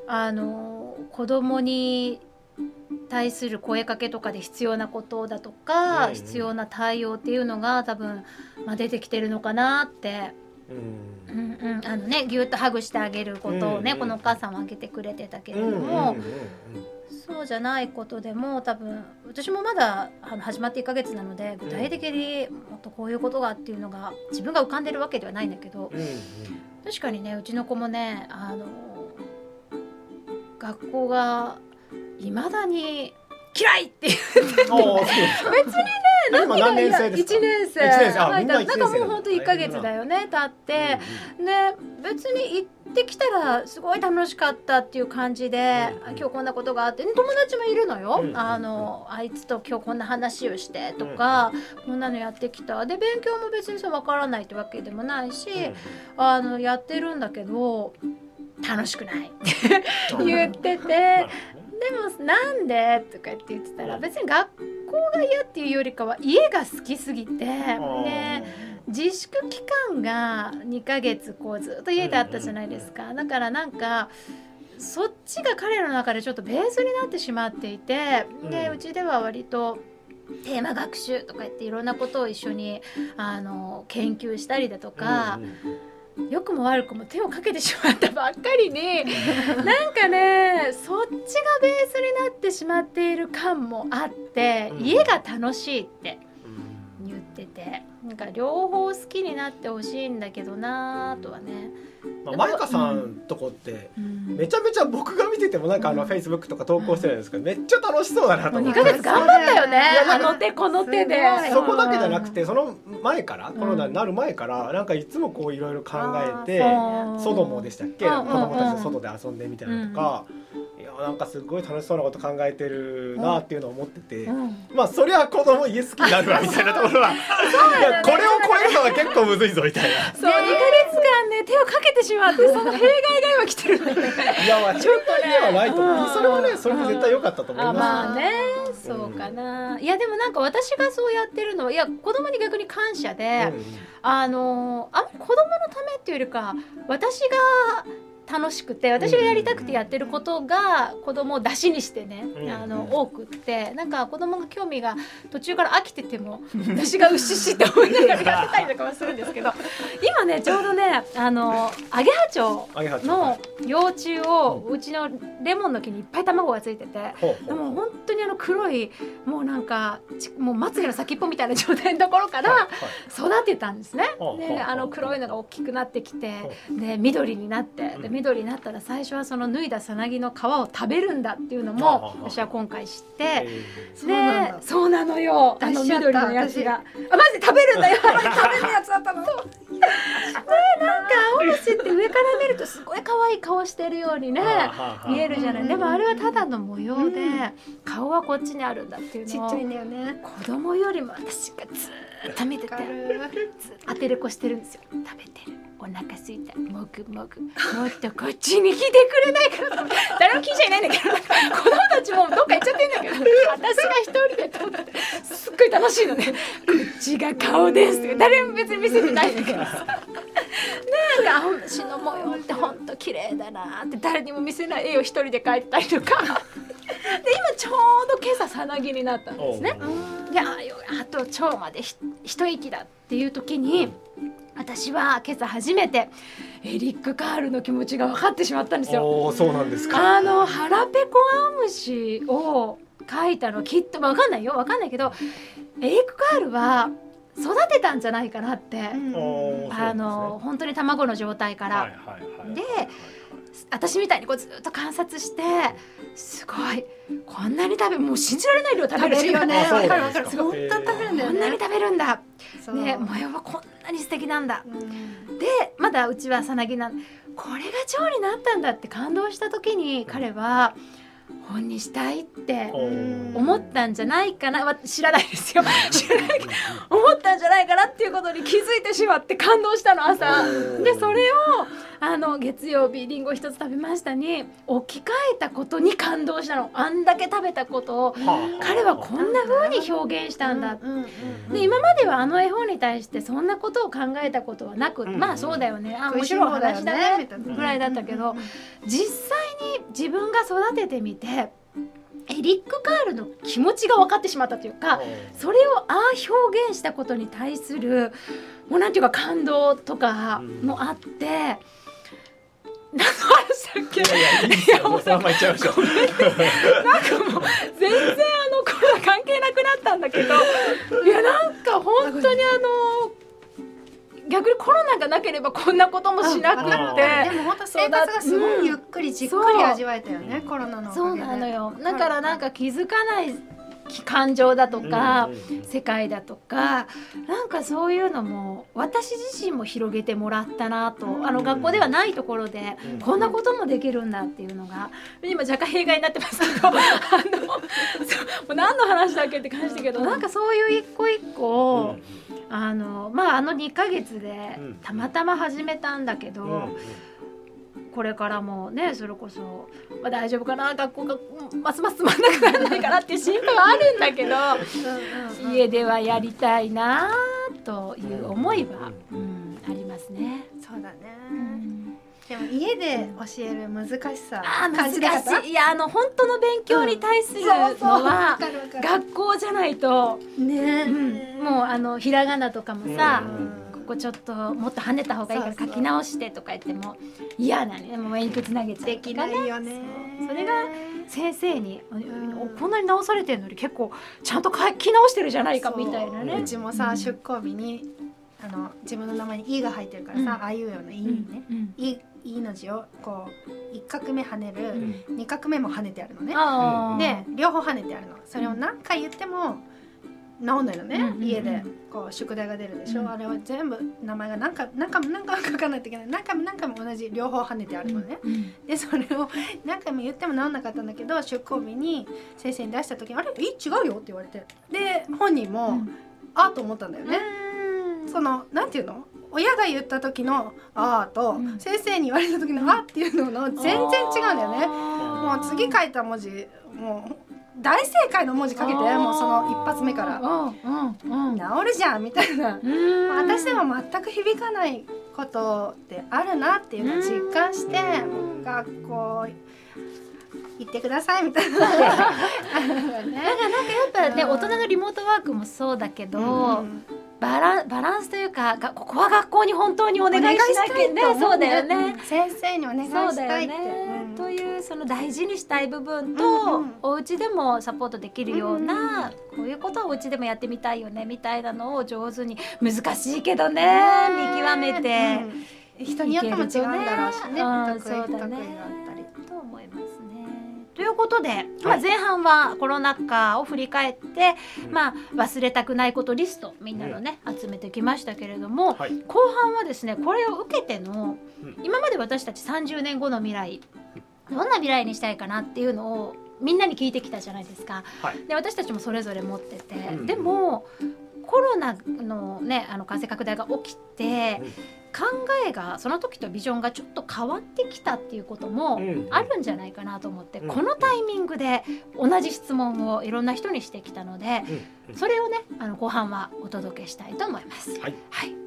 あの子供に対する声かけとかで必要なことだとか、うん。必要な対応っていうのが多分、まあ、出てきてるのかなって。うん。うんうん、あのねぎゅっとハグしてあげることをね、うんうんこのお母さんは挙げてくれてたけれうんども、そうじゃないことでも多分私もまだあの始まって1ヶ月なので具体的にもっとこういうことがっていうのが自分が浮かんでるわけではないんだけど。うんうん。確かにねうちの子もねあの学校がいまだに嫌いって言って別にね今何年生ですか？1年生。な一年生なんかもう本当1ヶ月だよね経って、で別に行ってきたらすごい楽しかったっていう感じで、うん今日こんなことがあって友達もいるのよ、うんあのあいつと今日こんな話をしてとか、こんなのやってきた。で勉強も別にそうわからないってわけでもないし、あのやってるんだけど楽しくないって言ってて。でもなんで？とかって言ってたら別に学校校が嫌っていうよりかは家が好きすぎてで自粛期間が2ヶ月こうずっと家であったじゃないですか、だからなんかそっちが彼らの中でちょっとベースになってしまっていてでうちでは割とテーマ学習とか言っていろんなことを一緒にあの研究したりだとか。良くも悪くも手をかけてしまったばっかりに なんかねそっちがベースになってしまっている感もあって、家が楽しいって言っててなんか両方好きになってほしいんだけどなーとはね。まあ、マイカさんとこってめちゃめちゃ僕が見ててもなんかあのフェイスブックとか投稿してるんですけどめっちゃ楽しそうだなと思って。2ヶ月頑張ったよね。あの手この手で。そこだけじゃなくてその前からコロナになる前からなんかいつもこういろいろ考えてあーソドモでしたっけ？うん子供たちと外で遊んでみたいなのとかなんかすごい楽しそうなこと考えてるなっていうのを思っててまあそりゃ子供家好きになるわみたいなところはいやこれを超えるのは結構むずいぞみたいな。そう、2ヶ月間ね手をかけてしまってその弊害が今来てるいやまあちょっとではないとう。ん。思うそれはねそれで絶対良かったと思いあます。まあね。そうかな、いやでもなんか私がそうやってるのはいや子供に逆に感謝で、あのあんまり子供のためっていうよりか私が楽しくて私がやりたくてやってることが子供を出しにしてね、うん。あの多くってなんか子供が興味が途中から飽きてても私がうししって思いながらやってたりとかはするんですけど 今ねちょうどねあのアゲハチョウの幼虫をうちのレモンの木にいっぱい卵がついててでも本当にあの黒いもうなんかちもうまつげの先っぽみたいな状態のところから育てたんですね。であの黒いのが大きくなってきてで緑になってで緑になったら最初はその脱いださなぎの皮を食べるんだっていうのも私は今回知ってそうなんだ。でそうなのよ。あの緑のやつが。あマジで食べるんだよ。食べるやつだったの。そうでなんか青虫って上から見るとすごい可愛い顔してるようにね見えるじゃない。でもあれはただの模様で顔はこっちにあるんだっていうのをちっちゃいんだよね。子供よりも私がずーっと見ててずーっと当てれこしてるんですよ。食べてるお腹すいた。もぐもぐ。もっとこっちに来てくれないかな誰も聞いちゃいないんだけど。子供たちもどっか行っちゃってんだけど。私が一人で撮って。すっごい楽しいのね。こっちが顔ですって。誰も別に見せてないんだけど。なんか青虫の模様ってほんと綺麗だなって。誰にも見せない絵を一人で描いたりとか。で今ちょうど今朝さなぎになったんですね。であと腸までひ一息だっていう時に私は今朝初めてエリック・カールの気持ちが分かってしまったんですよ。そうなんですか。あの腹ペコアオムシを描いたのきっと分かんないよ。分かんないけどエリック・カールは育てたんじゃないかなって、あの本当に卵の状態から。で私みたいにこうずっと観察してすごいこんなに食べもう信じられない量食べるよね。わかるわかる。本当に食べるんだよね。こんなに食べるんだ。ね模様はこんなに素敵なんだ、でまだうちはさなぎなんこれが蝶になったんだって感動した時に彼は本にしたいって思ったんじゃないかな。わ知らないですよ。知らない。思ったんじゃないかなっていうことに気づいてしまって感動したの朝。でそれをあの月曜日りんご一つ食べましたに置き換えたことに感動したの。あんだけ食べたことを。彼はこんな風に表現したんだで今まではあの絵本に対してそんなことを考えたことはなく、まあそうだよね。あ面白い話だね。ぐらいだったけど実際に自分が育ててみてエリック・カールの気持ちが分かってしまったというかそれをああ表現したことに対するもうなんていうか感動とかもあって。何なんかもう全然あのコロナ関係なくなったんだけどいやなんか本当にあの逆にコロナがなければこんなこともしなくって。でも本当生活がすごいゆっくりじっくり味わえたよね、コロナのおかげで。そうなのよ。だからなんか気づかない感情だとか、世界だとかなんかそういうのも私自身も広げてもらったなと、あの学校ではないところで、こんなこともできるんだっていうのが今若干弊害になってますけど あのもう何の話だっけって感じだけど、なんかそういう一個一個を、あのまああの2ヶ月でたまたま始めたんだけど。これからもねそれこそ、まあ、大丈夫かな学校がうんますますつまんなくならないかなっていう心配はあるんだけど家ではやりたいなという思いは、うん、ありますね。そうだね、でも家で教える難しさ感じ難しい。いやあの本当の勉強に対するのは学校じゃないと、ね、うん、もうあのひらがなとかもさ、うんここちょっともっと跳ねた方がいいから書き直してとか言っても嫌なね。もう鉛筆投げてできないよね。それが先生に、おこんなに直されてるのに結構ちゃんと書き直してるじゃないかみたいなうね。ちもさ、出向日にあの自分の名前に「い」が入ってるからさ、うん。ああいうような「い」ね。うん「い」いの字をこう一画目跳ねる、二画目も跳ねてあるのね。で両方跳ねてあるの。それを何回言っても治んないのね、うんうんうん家でこう宿題が出るでしょ、うん。あれは全部名前が何回何回も何回も書かないといけない何回も何回も同じ両方跳ねてあるのね、うんでそれを何回も言っても治んなかったんだけど出向日に先生に出した時に「あれ？え違うよ」って言われて。で本人も、うん。あっと思ったんだよね、そのなんていうの？親が言った時の「あ」と、ん。先生に言われた時の「あ」っていうのの全然違うんだよね。もう次書いた文字もう大正解の文字書けてもうその一発目から。うんうんうん。治るじゃんみたいな。うん。私でも全く響かないことってあるなっていうのを実感して学校行ってくださいみたいな。だからなんかやっぱね大人のリモートワークもそうだけど、うん。バランバランスというかがここは学校に本当にお願いしなきゃねそうだよね。先生にお願いしたいって。というその大事にしたい部分と、うんうん。お家でもサポートできるような、こういうことはお家でもやってみたいよねみたいなのを上手に難しいけどね見極めて、うん。人によっても違うんだろうしねうんそうだね。ったり。と思いますね。ということで、まあ、前半はコロナ禍を振り返って、まあ、忘れたくないことリストみんなのね、集めてきましたけれども、はい。後半はですねこれを受けての、うん。今まで私たち30年後の未来どんな未来にしたいかなっていうのをみんなに聞いてきたじゃないですか。はい。で私たちもそれぞれ持ってて、うんでもコロナのねあの感染拡大が起きて、考えがその時とビジョンがちょっと変わってきたっていうこともうんあるんじゃないかなと思って、うん。このタイミングで同じ質問をいろんな人にしてきたので、うんそれをねあの後半はお届けしたいと思います。はい。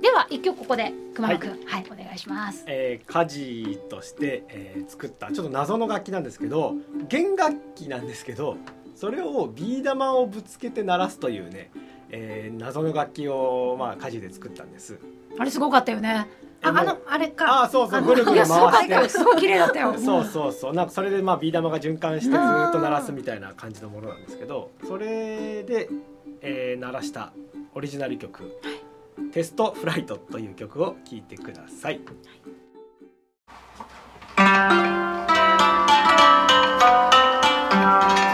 では一曲ここで熊野くん。はい、お願いします。えー、家事として、えー作ったちょっと謎の楽器なんですけど弦楽器なんですけどそれをビー玉をぶつけて鳴らすというね、えー謎の楽器を、まあ、家事で作ったんです。あれすごかったよね。ああのあれか。あーそうそうのぐるぐる回して。すごい綺麗だったよ。そうそうそうなんかそれでまあビー玉が循環してずーっと鳴らすみたいな感じのものなんですけどそれで、えー鳴らしたオリジナル曲「テストフライト」という曲を聴いてください。はい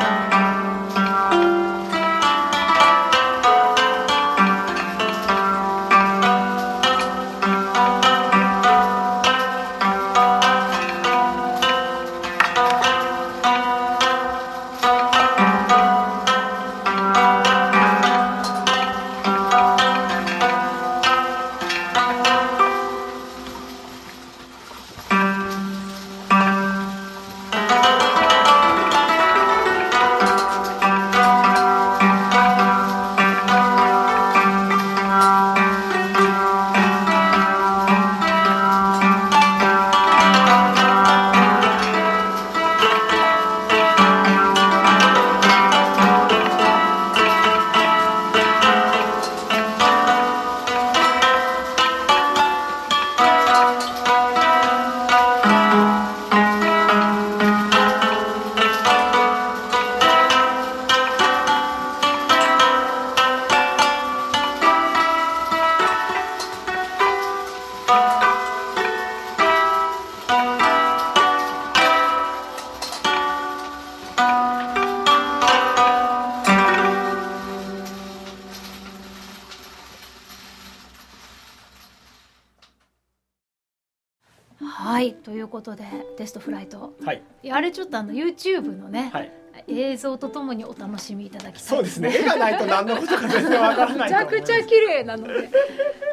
ストフライト。はい、あれちょっとあの YouTube のね、はい、映像とともにお楽しみいただきたいそうですね絵がないと何のことか全然わからないめちゃくちゃ綺麗なので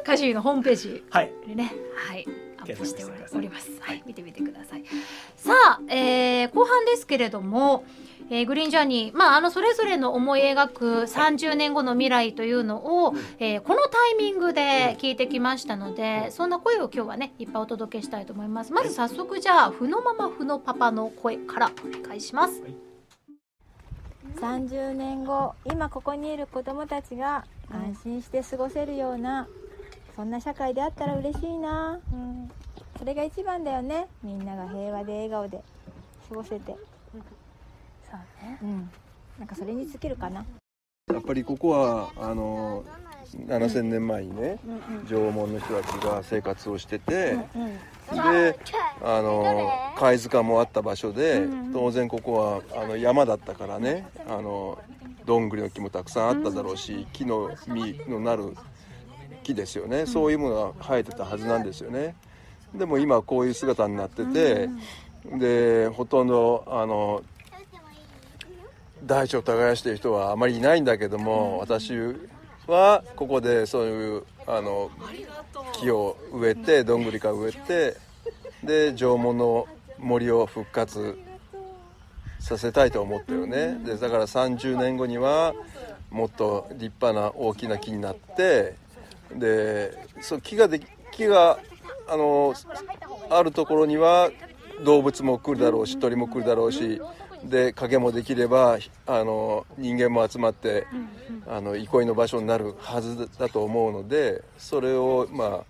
歌詞のホームページはいでねはいアッ発しております。はい、見てみてください。さあ、えー、後半ですけれども。えー、グリーンジャーニー、まあ、あのそれぞれの思い描く30年後の未来というのを、えー、このタイミングで聞いてきましたので、そんな声を今日はねいっぱいお届けしたいと思います。まず早速じゃあふのママふのパパの声からお願いします、はい。30年後今ここにいる子どもたちが安心して過ごせるような、そんな社会であったら嬉しいな、うん、それが一番だよね。みんなが平和で笑顔で過ごせて、そうね。うん。なんかそれに尽きるかな。やっぱりここはあの7,000年前にね、縄文の人たちが生活をしてて、であの貝塚もあった場所で、当然ここはあの山だったからねあのどんぐりの木もたくさんあっただろうし木の実のなる木ですよね、そういうものが生えてたはずなんですよね。でも今こういう姿になってて、でほとんどあの大地を耕している人はあまりいないんだけども、私はここでそういうあの木を植えてどんぐりか植えてで縄文の森を復活させたいと思ってるね。でだから30年後にはもっと立派な大きな木になってでそう木がで木があのあるところには動物も来るだろうし鳥も来るだろうしで影もできればあの人間も集まってあの憩いの場所になるはずだと思うのでそれをまあ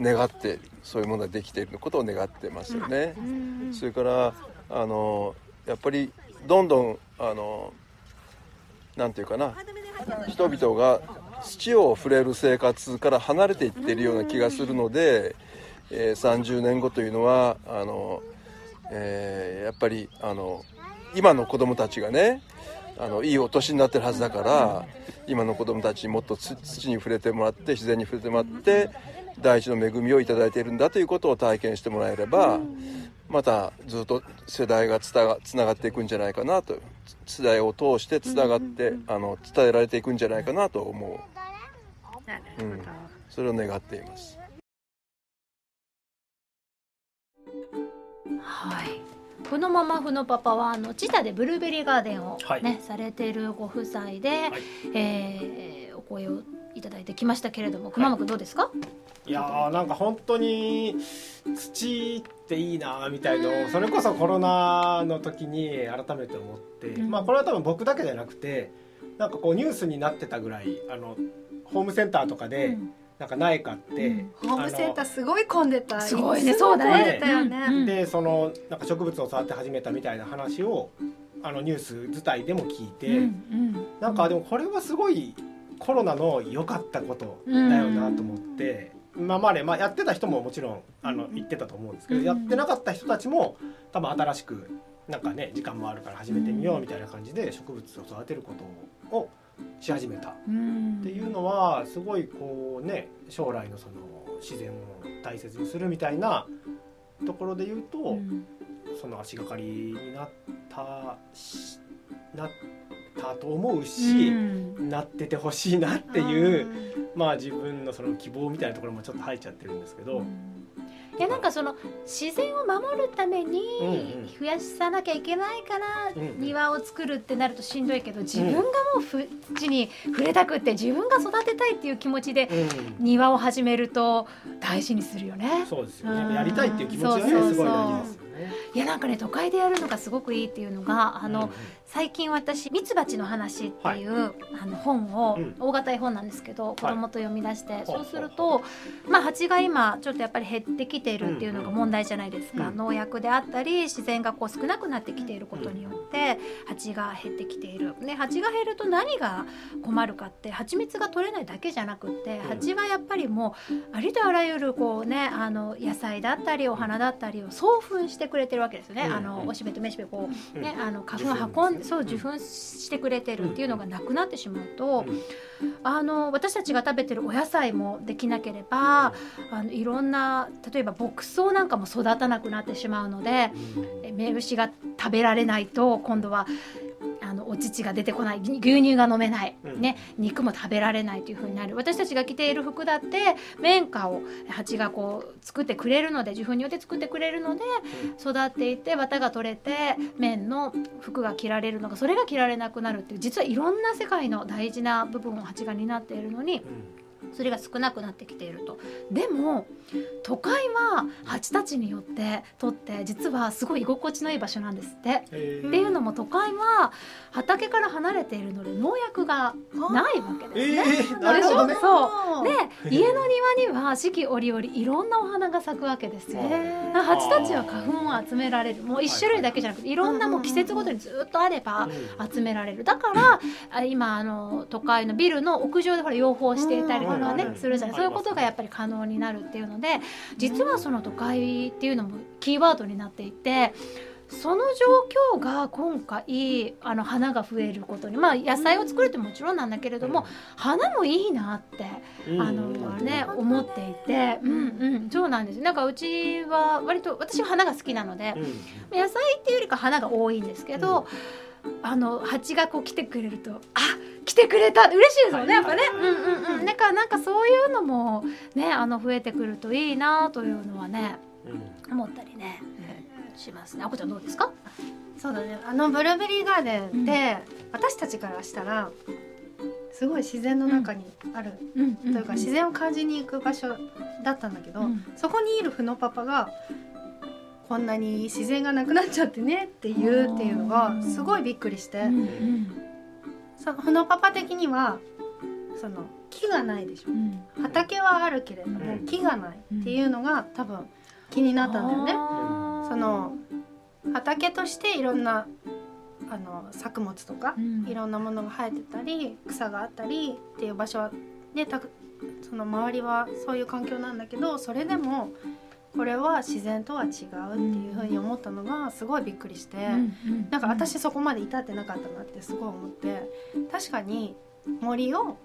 願ってそういうものができていることを願ってますよね。それからあのやっぱりどんどんあのなんていうかな人々が土を触れる生活から離れていっているような気がするので、えー、30年後というのはあの、えー、やっぱりあの今の子供たちがねあのいいお年になってるはずだから今の子供たちにもっと土に触れてもらって自然に触れてもらって大地の恵みを頂いているんだということを体験してもらえればまたずっと世代がつながっていくんじゃないかなと世代を通してつながってあの伝えられていくんじゃないかなと思う、うん、それを願っています。はいふのママふのパパはあの知多でブルーベリーガーデンをね、はい、されているご夫妻で、はい、えー、お声をいただいてきましたけれども熊本どうですか、いやーなんか本当に土っていいなみたいのそれこそコロナの時に改めて思って、うん、まあこれは多分僕だけじゃなくてなんかこうニュースになってたぐらいあのホームセンターとかで、うんなんかないかって、うん、ホームセンターすごい混んでた。すごいねそうだね。よね、でそのなんか植物を触って始めたみたいな話をあのニュース自体でも聞いて、うんうん、なんかでもこれはすごいコロナの良かったことだよなと思って、今まで、まあ、やってた人ももちろんあの言ってたと思うんですけど、やってなかった人たちも多分新しくなんかね時間もあるから始めてみようみたいな感じで植物を育てることをし始めた。っていうのはすごいこうね将来のその自然を大切にするみたいなところで言うと、その足がかりになったなったと思うし、なっててほしいなっていうまあ自分のその希望みたいなところもちょっと入っちゃってるんですけど。いやなんかその自然を守るために増やさなきゃいけないから庭を作るってなるとしんどいけど自分がもうふ地に触れたくって自分が育てたいっていう気持ちで庭を始めると大事にするよね。そうですよね。やりたいっていう気持ちがねすごい大事ですよね。いやなんかね都会でやるのがすごくいいっていうのがあの、最近私「ミツバチの話」っていう、はい、あの本を、うん、大型絵本なんですけど子供と読み出して、はい、そうすると、まあ、蜂が今ちょっとやっぱり減ってきているっていうのが問題じゃないですか、うん、農薬であったり自然がこう少なくなってきていることによって蜂が減ってきている。ね、蜂が減ると何が困るかって蜂蜜が取れないだけじゃなくって蜂はやっぱりもうありとあらゆるこう、ね、あの野菜だったりお花だったりを送粉してくれてるわけですよね。あのおしべとめしべこう、ね、あの花粉運んそう受粉してくれてるっていうのがなくなってしまうと、あの私たちが食べてるお野菜もできなければあのいろんな例えば牧草なんかも育たなくなってしまうので、目牛が食べられないと今度はああのお乳が出てこない。牛乳が飲めない、うん。ね、肉も食べられないというふうになる。私たちが着ている服だって綿花を蜂がこう作ってくれるので受粉によって作ってくれるので育っていって綿が取れて綿の服が着られるのがそれが着られなくなるっていう実はいろんな世界の大事な部分を蜂が担っているのにそれが少なくなってきていると。でも都会は蜂たちによってとって実はすごい居心地のいい場所なんですって。っていうのも都会は畑から離れているので農薬がないわけですね。そう。で家の庭には四季折々いろんなお花が咲くわけですよ。蜂たちは花粉を集められる。もう一種類だけじゃなくていろんなもう季節ごとにずっとあれば集められる。だからあ今あの都会のビルの屋上でほら養蜂していたりとかねするじゃない。そういうことがやっぱり可能になるっていうので実はその都会っていうのもキーワードになっていて。その状況が今回あの花が増えることにまあ野菜を作るってもちろんなんだけれども、花もいいなってうん。あのね思っていてうんうん。そうなんです。なんかうちは割と私は花が好きなので、野菜っていうよりか花が多いんですけど、あの蜂がこう来てくれるとあ来てくれた。嬉しいですよねやっぱね、うんうんうん。だからなんかそういうのもねあの増えてくるといいなというのはね、思ったりね、うんしますね。あこちゃんどうですか？そうだね。あのブルーベリーガーデンって、私たちからしたらすごい自然の中にある、というか自然を感じに行く場所だったんだけど、そこにいるフノパパがこんなに自然がなくなっちゃってねって言うっていうのがすごいびっくりして、そのパパ的にはその木がないでしょ、畑はあるけれども木がないっていうのが多分気になったんだよね。その畑としていろんなあの作物とか、いろんなものが生えてたり草があったりっていう場所はねたくその周りはそういう環境なんだけどそれでもこれは自然とは違うっていうふうに思ったのがすごいびっくりして、なんか私そこまで至ってなかったなってすごい思って確かに森を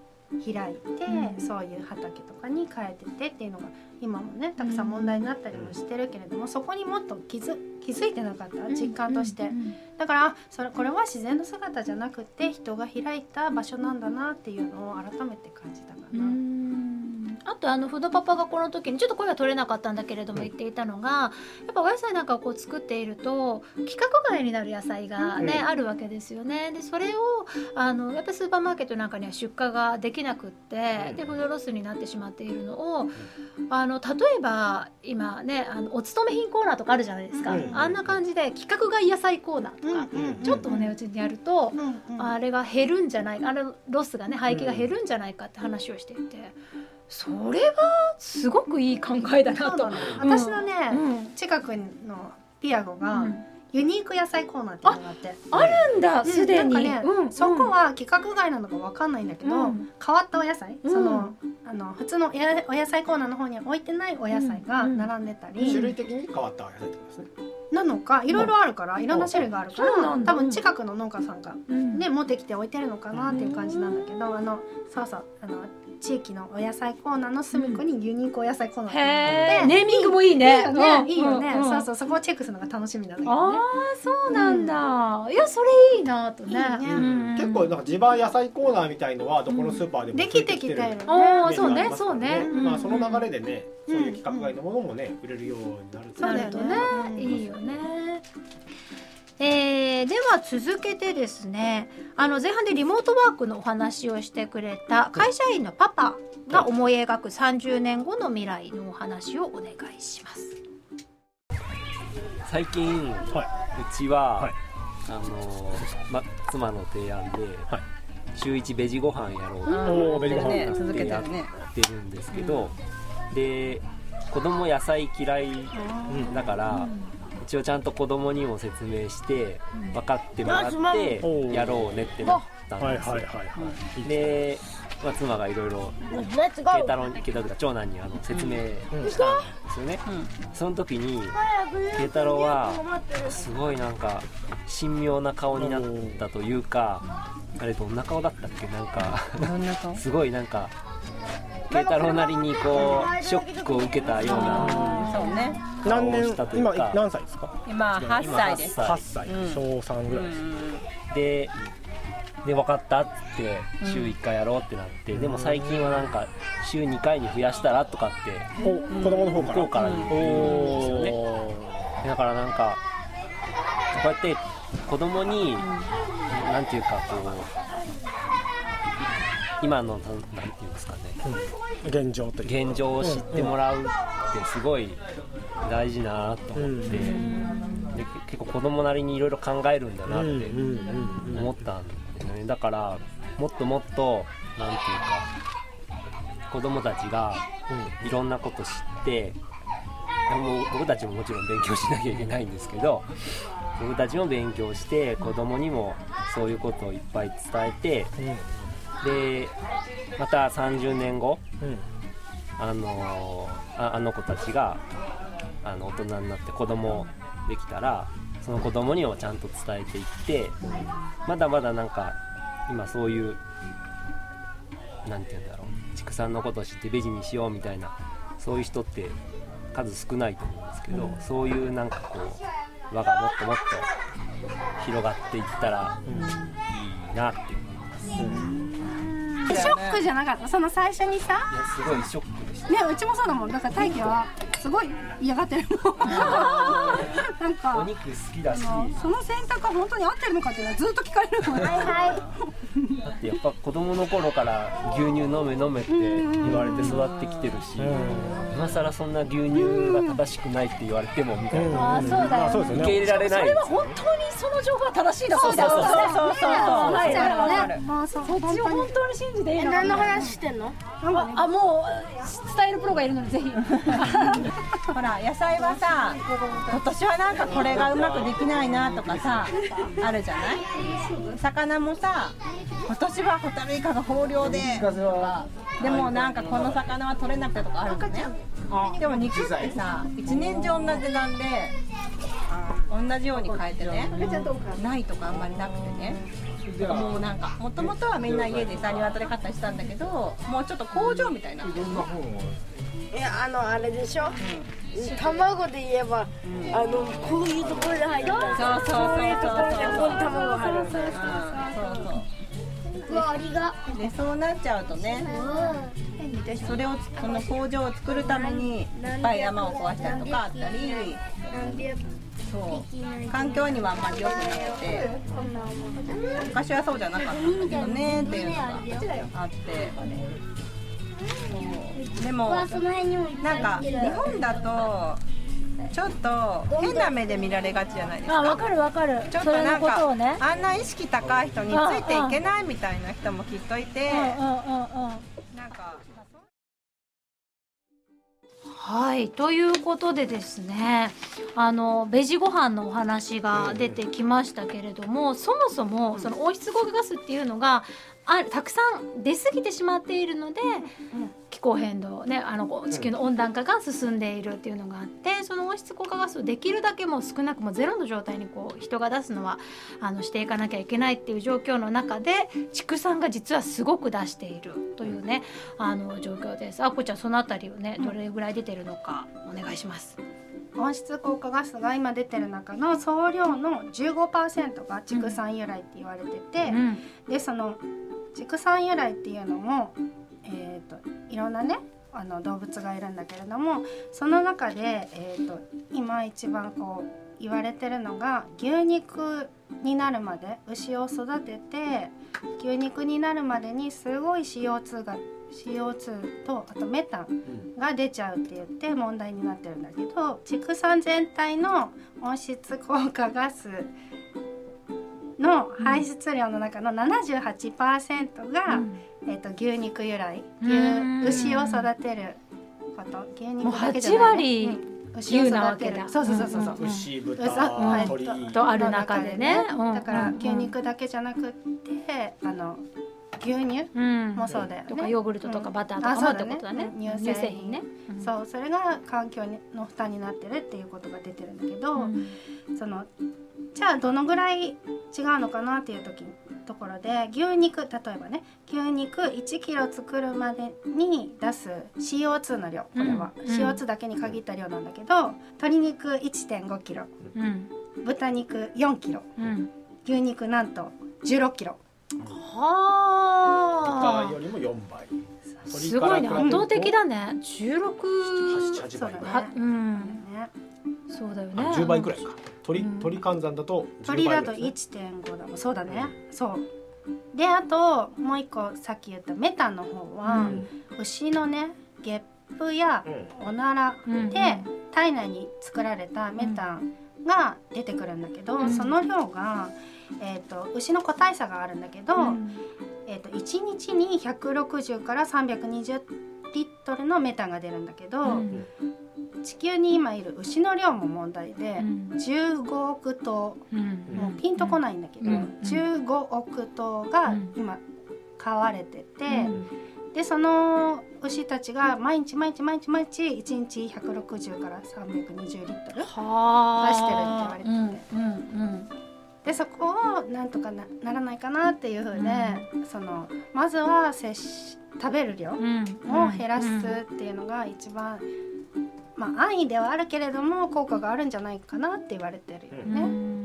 開いて、そういう畑とかに変えててっていうのが今もねたくさん問題になったりもしてるけれども、そこにもっと気づ気づいてなかった実感として、だからあそれこれは自然の姿じゃなくて人が開いた場所なんだなっていうのを改めて感じたかな。あとあのフードパパがこの時にちょっと声は取れなかったんだけれども言っていたのがやっぱお野菜なんかをこう作っていると規格外になる野菜がね、うんあるわけですよね。でそれをあのやっぱりスーパーマーケットなんかには出荷ができなくってでフードロスになってしまっているのをあの例えば今ねあのお勤め品コーナーとかあるじゃないですか、うんあんな感じで規格外野菜コーナーとか、ちょっとねうちにやると、あれが減るんじゃないあれロスがね廃棄が減るんじゃないかって話をしていて。それはすごくいい考えだなと。私のね、近くのピアゴが、ユニーク野菜コーナーっていうのがあって。あるんだうん。すでに。なんかね、うんそこは規格外なのかわかんないんだけど、うん。変わったお野菜、うん。そのあの普通のおやお野菜コーナーの方には置いてないお野菜が並んでたり、種類的に変わった野菜ってことですね。なのかいろいろあるから、いろんな種類があるから多分近くの農家さんが、ね持ってきて置いてるのかなっていう感じなんだけど、あのそうそうあの地域のお野菜コーナーの隅っこにユニークお野菜コーナーってって。ネーミングもいいね。いいよね、うん。いいよね、うん。うん。そうそうそこをチェックするのが楽しみなんだけどね。ああそうなんだ、いやそれいいなとね。結構なんか地場野菜コーナーみたいのはどこのスーパーでもできてきてるね。あーそうねそうね。まあその流れでね、そういう規格外のものもね売れるようになるとなるとね、いいよね。えーでは続けてですねあの前半でリモートワークのお話をしてくれた会社員のパパが思い描く30年後の未来のお話をお願いします。最近、うちは、あのま、妻の提案で、週一ベジご飯やろうって続けてやってるんですけど、で子供野菜嫌いだから、一応ちゃんと子供にも説明して分かってもらってやろうねってなったんですよ。はいはいはいはい。で、まあ、妻がいろいろ慶太郎に慶太郎というか長男にあの説明したんですよね、その時に慶太郎はすごいなんか神妙な顔になったというかあれどんな顔だったっけ？なんか すごいなんか慶太郎なりにこうショックを受けたようなそうね。何年したという今か。何歳ですか？今8歳です。8歳。うん。小3ぐらいです。でで分かったっつって週1回やろうってなって、でも最近はなんか週2回に増やしたらとかってお子供の方から？から言う。んですよね。だからなんかこうやって子供に、なんていうかこう今のなんていうんですかね、現状という現状を知ってもらうってすごい大事なと思って、で結構子供なりにいろいろ考えるんだなって思ったんですよね。だからもっともっとなんていうか子供たちがいろんなこと知ってもう僕たちももちろん勉強しなきゃいけないんですけど僕たちも勉強して子供にもそういうことをいっぱい伝えて、でまた30年後、あのああの子たちがあの大人になって子供できたらその子供にもちゃんと伝えていってまだまだなんか今そういうなんて言うんだろう畜産のことを知ってベジにしようみたいなそういう人って数少ないと思うんですけど、うん。そういうなんかこう輪がもっともっと広がっていったらいいなって思います、ショックじゃなかった。その最初にさ。いやすごいショックでした。ねうちもそうだもん。だから大輝はすごい嫌がってるもん。なんかお肉好きだし。その選択は本当に合ってるのかっていうのはずっと聞かれるもん。はいはい だってやっぱ子供の頃から牛乳飲め飲めって言われて育ってきてるし、今更そんな牛乳が正しくないって言われてもみたいな、あーそうだよね。受け入れられない。それは本当にその情報が正しいだそうだ。そうそうそうそうそうそうそうそうそっちを本当に信じていいのかえ何の話してんのああもう伝えるプロがいるのでぜひほら野菜はさ今年はなんかこれがうまくできないなとかさあるじゃない魚もさ今年はホタルイカが豊漁で。でもなんかこの魚は取れなくてとかあるのね。でも肉ってさ一年中同じ値段で同じように変えてね。ないとかあんまりなくてね。もうなんかもともとはみんな家でさ鶏飼ったりしたんだけどもうちょっと工場みたいなえあのあれでしょ、卵で言えば、あのこういうところで入った。そうそうそうそうこう。いうところでここに卵が入るそうそううわありが。でそうなっちゃうとね。それをその工場を作るためにいっぱい山を壊したりとかあったり。そう。環境にはあんまり良くなくて。昔はそうじゃなかったんだけどねっていうのがあって。そう。でもなんか日本だとちょっと変な目で見られがちじゃないですか？あわかるわかる。ちょっとなんか、ね。あんな意識高い人についていけないみたいな人もきっといて、うんうんうんうん。なんか。はいということでですねあのベジご飯のお話が出てきましたけれども、そもそもその温室効果ガスっていうのがあたくさん出過ぎてしまっているので、気候変動ねあの地球の温暖化が進んでいるっていうのがあってその温室効果ガスをできるだけもう少なくもゼロの状態にこう人が出すのはあのしていかなきゃいけないっていう状況の中で畜産が実はすごく出しているというねあの状況です。あこちゃんそのあたりをねどれぐらい出てるのかお願いします。温室効果ガスが今出てる中の総量の15%が畜産由来って言われてて、でその畜産由来っていうのも、えー、といろんなねあの動物がいるんだけれどもその中で、えー、と今一番こう言われてるのが牛肉になるまで牛を育てて牛肉になるまでにすごい CO2 が CO2 とあとメタンが出ちゃうって言って問題になってるんだけど畜産全体の温室効果ガスの排出量の中の78%が、えー、と牛肉由来うん。牛牛を育てること牛肉だけじゃない、8割うん牛を牛なわ育てけだるそうそうそうそうそう、うんうんうん牛豚鳥とある中でねうんだからうん牛肉だけじゃなくってあの牛乳うんもそうだよね、とかヨーグルトとかバターとかもあそうってことだねうん乳乳製製品ね、そうそれが環境の負担になってるっていうことが出てるんだけど、そのじゃあどのぐらい違うのかなっていう時ところで牛肉例えばね牛肉1キロ作るまでに出す CO2 の量これは、うん。CO2 だけに限った量なんだけど鶏肉1.5キロうん。豚肉4キロうん。牛肉なんと16キロ。はあ豚よりも4倍。すごいね。圧倒的だね。16 8倍はうんそうだよね。あ10倍くらいか。鳥鳥換算だと10鶏だと倍ぐらいですね。1.5だもん。そうだね、そう。であともう一個さっき言ったメタンの方は、牛のねゲップやおならで体内に作られたメタンが出てくるんだけど、うん。その量が、えー、と牛の個体差があるんだけど、えー、と1日に160から320リットルのメタンが出るんだけど、地球に今いる牛の量も問題で、15億頭、もうピンとこないんだけど、うん。15億頭が今飼われてて、でその牛たちが毎日毎日毎日毎日1日160から320リットル出してるって言われてて、うんうんでそこをなんとかなならないかなっていうふうで、そのまずは摂取食べる量を減らすっていうのが一番、まあ安易ではあるけれども効果があるんじゃないかなって言われてるよね。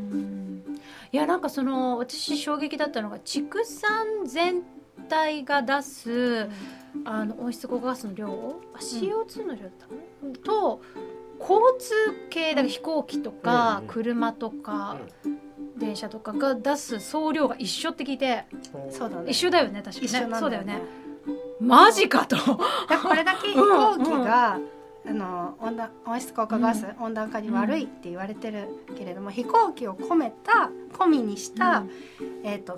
いやなんかその私衝撃だったのが畜産全体が出す、あの温室効果ガスの量あ CO2 の量だったの、と交通系だ飛行機とか、車とか、電車とかが出す総量が一緒って聞いてそうだね。一緒だよね確かにね。そうだよね。マジかと。これだけ飛行機が、あの温暖温室効果ガス、温暖化に悪いって言われてるけれども、飛行機を込めた込みにした、えっ、と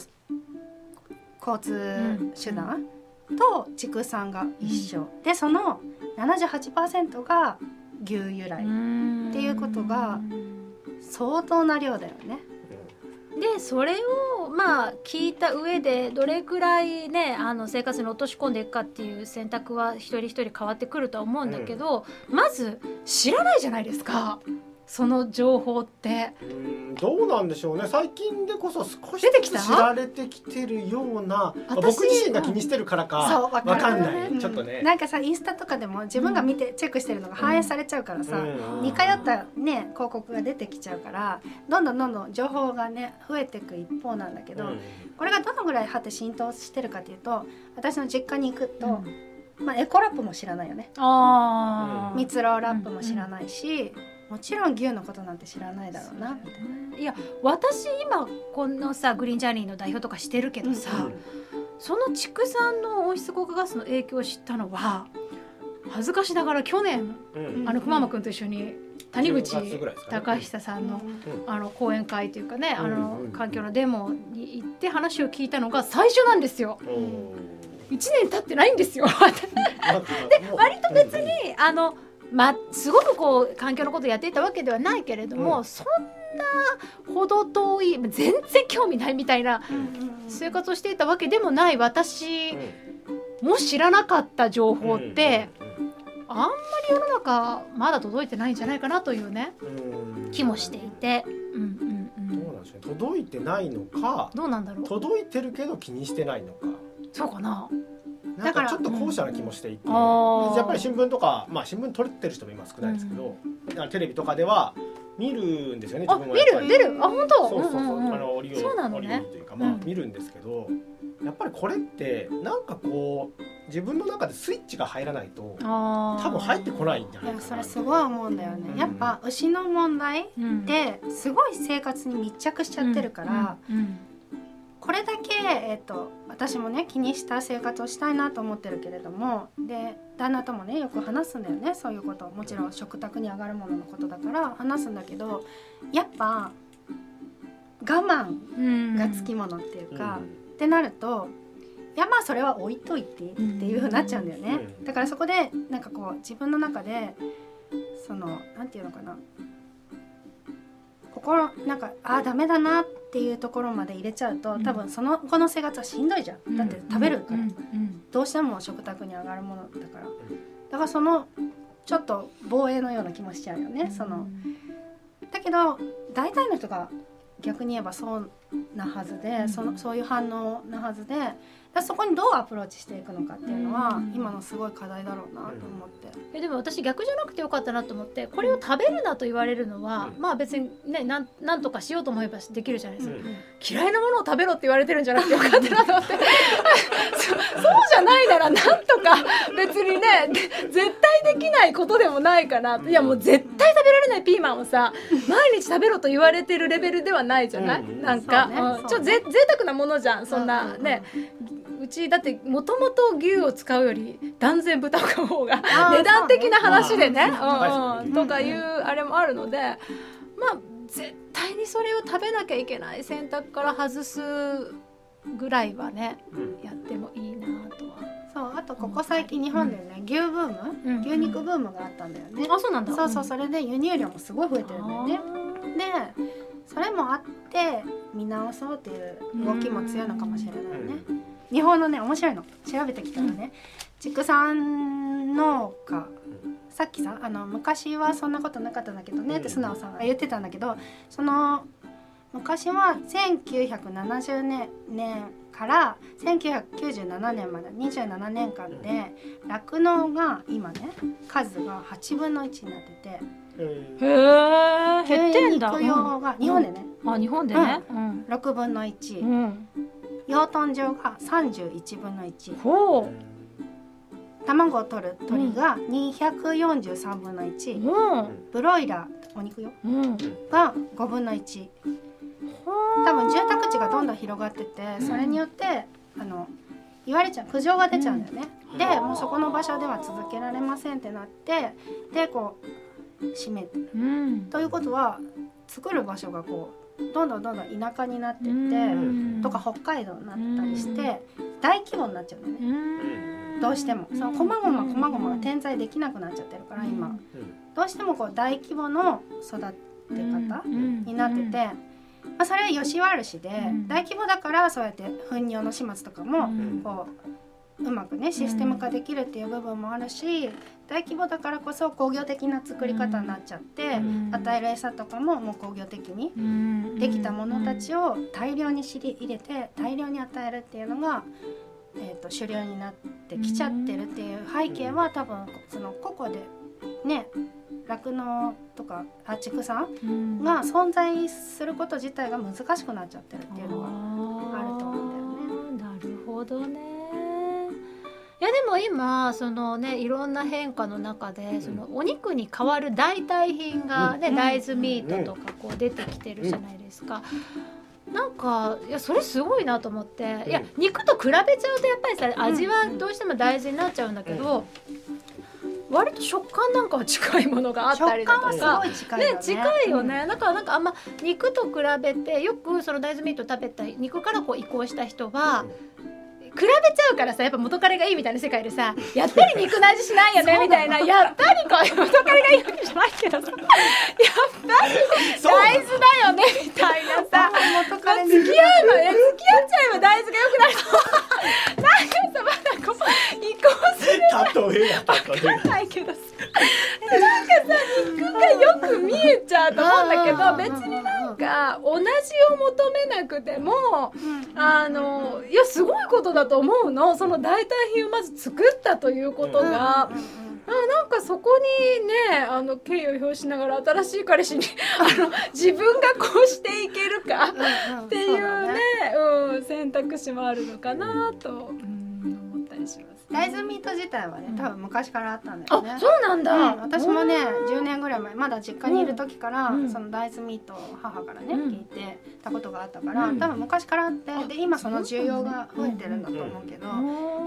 交通手段と畜産が一緒、でその78%が牛由来っていうことが相当な量だよね。でそれをまあ聞いた上でどれくらいねあの生活に落とし込んでいくかっていう選択は一人一人変わってくるとは思うんだけど、まず知らないじゃないですかその情報って。どうなんでしょうね。最近でこそ少しずつ知られてきてるような私僕自身が気にしてるからかそうわわかんない、うんちょっとね。なんかさインスタとかでも自分が見てチェックしてるのが反映されちゃうからさ、うん。似通ったね広告が出てきちゃうからどんどんどんどん情報がね増えていく一方なんだけど、うん。これがどのぐらいはって浸透してるかというと私の実家に行くと、まあ、エコラップも知らないよね。あー。蜜ろラップも知らないし、もちろん牛のことなんて知らないだろうな。って。いや私今このさグリーンジャーニーの代表とかしてるけどさ、その畜産の温室効果ガスの影響を知ったのは恥ずかしながら去年、うん。あの熊間君と一緒に谷口10月ぐらいですかね。高久さんの,、うん。あの講演会というかね、あのうん。うん環境のデモに行って話を聞いたのが最初なんですよ。1年経ってないんですよ。で割と別に、あのますごくこう環境のことやっていたわけではないけれども、そんなほど遠い全然興味ないみたいな生活をしていたわけでもない。私も知らなかった情報って、あんまり世の中まだ届いてないんじゃないかなというね気もしていて、うんうんうん、どうなんでしょうね。届いてないのかどうなんだろう。届いてるけど気にしてないのか。そうかななんかちょっと後者な気もしていて、やっぱり新聞とか、まあ、新聞撮ってる人も今少ないですけど、だからテレビとかでは見るんですよねあ自分もやっぱり。見る？出る？あ本当？そうそうそう、んんん。あの折をそうなの折をねというかまあ、見るんですけどやっぱりこれってなんかこう自分の中でスイッチが入らないとあ多分入ってこないんじゃないかなそれすごい思うんだよね、やっぱ牛の問題ってすごい生活に密着しちゃってるから、これだけ、えっと私もね気にした生活をしたいなと思ってるけれどもで旦那ともねよく話すんだよね。そういうこと。もちろん食卓に上がるもののことだから話すんだけどやっぱ我慢がつきものっていうか、ってなるといやまあそれは置いといてっていうふうになっちゃうんだよね、だからそこでなんかこう自分の中でそのなんていうのかな。心なんかああダメだなっていうところまで入れちゃうと多分その後の生活はしんどいじゃん。だって食べるから、どうしても食卓に上がるものだから。だからそのちょっと防衛のような気もしちゃうよね、そのだけど大体の人が逆に言えばそうなはずで、そのそういう反応なはずでだそこにどうアプローチしていくのかっていうのは、今のすごい課題だろうなと思って。えでも私逆じゃなくてよかったなと思ってこれを食べるなと言われるのは、まあ別にねなんなんとかしようと思えばできるじゃないですか、嫌いなものを食べろって言われてるんじゃなくてよかったなと思って。そそうじゃないならなんとか別にね絶対できないことでもないかな。いやもう絶対食べられないピーマンをさ毎日食べろと言われてるレベルではないじゃない、うん。なんか、ね。うん。ちょっとぜ贅沢なものじゃんそんなね、うちだってもともと牛を使うより断然豚を買う方が値段的な話でねとかいうあれもあるのでまあ絶対にそれを食べなきゃいけない選択から外すぐらいはねやってもいいなとは。そうあとここ最近日本でね、牛ブーム、牛肉ブームがあったんだよね。あそうなんだ。そうそうそれで輸入量もすごい増えてるんだよね。でそれもあって見直そうっていう動きも強いのかもしれないね、日本のね面白いの。調べてきたらね、畜産農家。さっきさあの昔はそんなことなかったんだけどねって素直さんが言ってたんだけどその昔は1970年年から1997年まで27年間で酪農が今ね数が8分の1になってて。へえ減ってんだ。が日本でね、あ日本でね、うん。6分の1、うん養豚場が31分の1ほ卵を取る鳥が243分の1、ブロイラーお肉よ、が5分の1多分住宅地がどんどん広がっててそれによってあの言われちゃう苦情が出ちゃうんだよね、でもうそこの場所では続けられませんってなってでこう閉めて、ということは作る場所がこうどんどんどんどん田舎になってって、とか北海道になったりして、大規模になっちゃうんだよね、どうしても。その細々細々が点在できなくなっちゃってるから今、どうしてもこう大規模の育て方になってて、まあ、それはよし悪しで、大規模だからそうやって糞尿の始末とかもこううまくねシステム化できるっていう部分もあるし大規模だからこそ工業的な作り方になっちゃって、与える餌とかももう工業的にできたものたちを大量に知り入れて大量に与えるっていうのが、えー、と主流になってきちゃってるっていう背景は多分その個々でね酪農とかあ畜産が存在すること自体が難しくなっちゃってるっていうのがあると思うんだよね。なるほどね。いやでも今そのねいろんな変化の中でそのお肉に代わる代替品がね、うん。大豆ミートとかこう出てきてるじゃないですか。なんかいやそれすごいなと思って、いや肉と比べちゃうとやっぱりさ味はどうしても大豆になっちゃうんだけど、割と食感なんかは近いものがあったりだとか。食感はすごい近いよね。近いよね、だからなんかあんま肉と比べてよくその大豆ミート食べた肉からこう移行した人は、比べちゃうからさやっぱ元彼がいいみたいな世界でさやっぱり肉の味しないよねみたいな。やっぱりこう元彼がいいわけじゃないけどさやっぱり大豆だよねみたいなさ元彼に付き合うのえ付き合っちゃえば大豆が良くなる。と なんかさまだこう移行する例えが例えわかんないけどさなんかさ肉がよく見えちゃうと思うんだけど別になんか同じを求めなくてもあのいやすごいことだと思うの。その代替品をまず作ったということが。あなんかそこにねあの敬意を表しながら新しい彼氏に あの自分がこうしていけるかっていうね。うん、選択肢もあるのかなと、うん。大豆ミート自体はね多分昔からあったんだよね。あそうなんだ。うん私もねうん。10年ぐらい前まだ実家にいる時から、うん。その大豆ミートを母からね、うん。聞いてたことがあったから、うん。多分昔からあってで今その需要が増えてるんだと思うけど、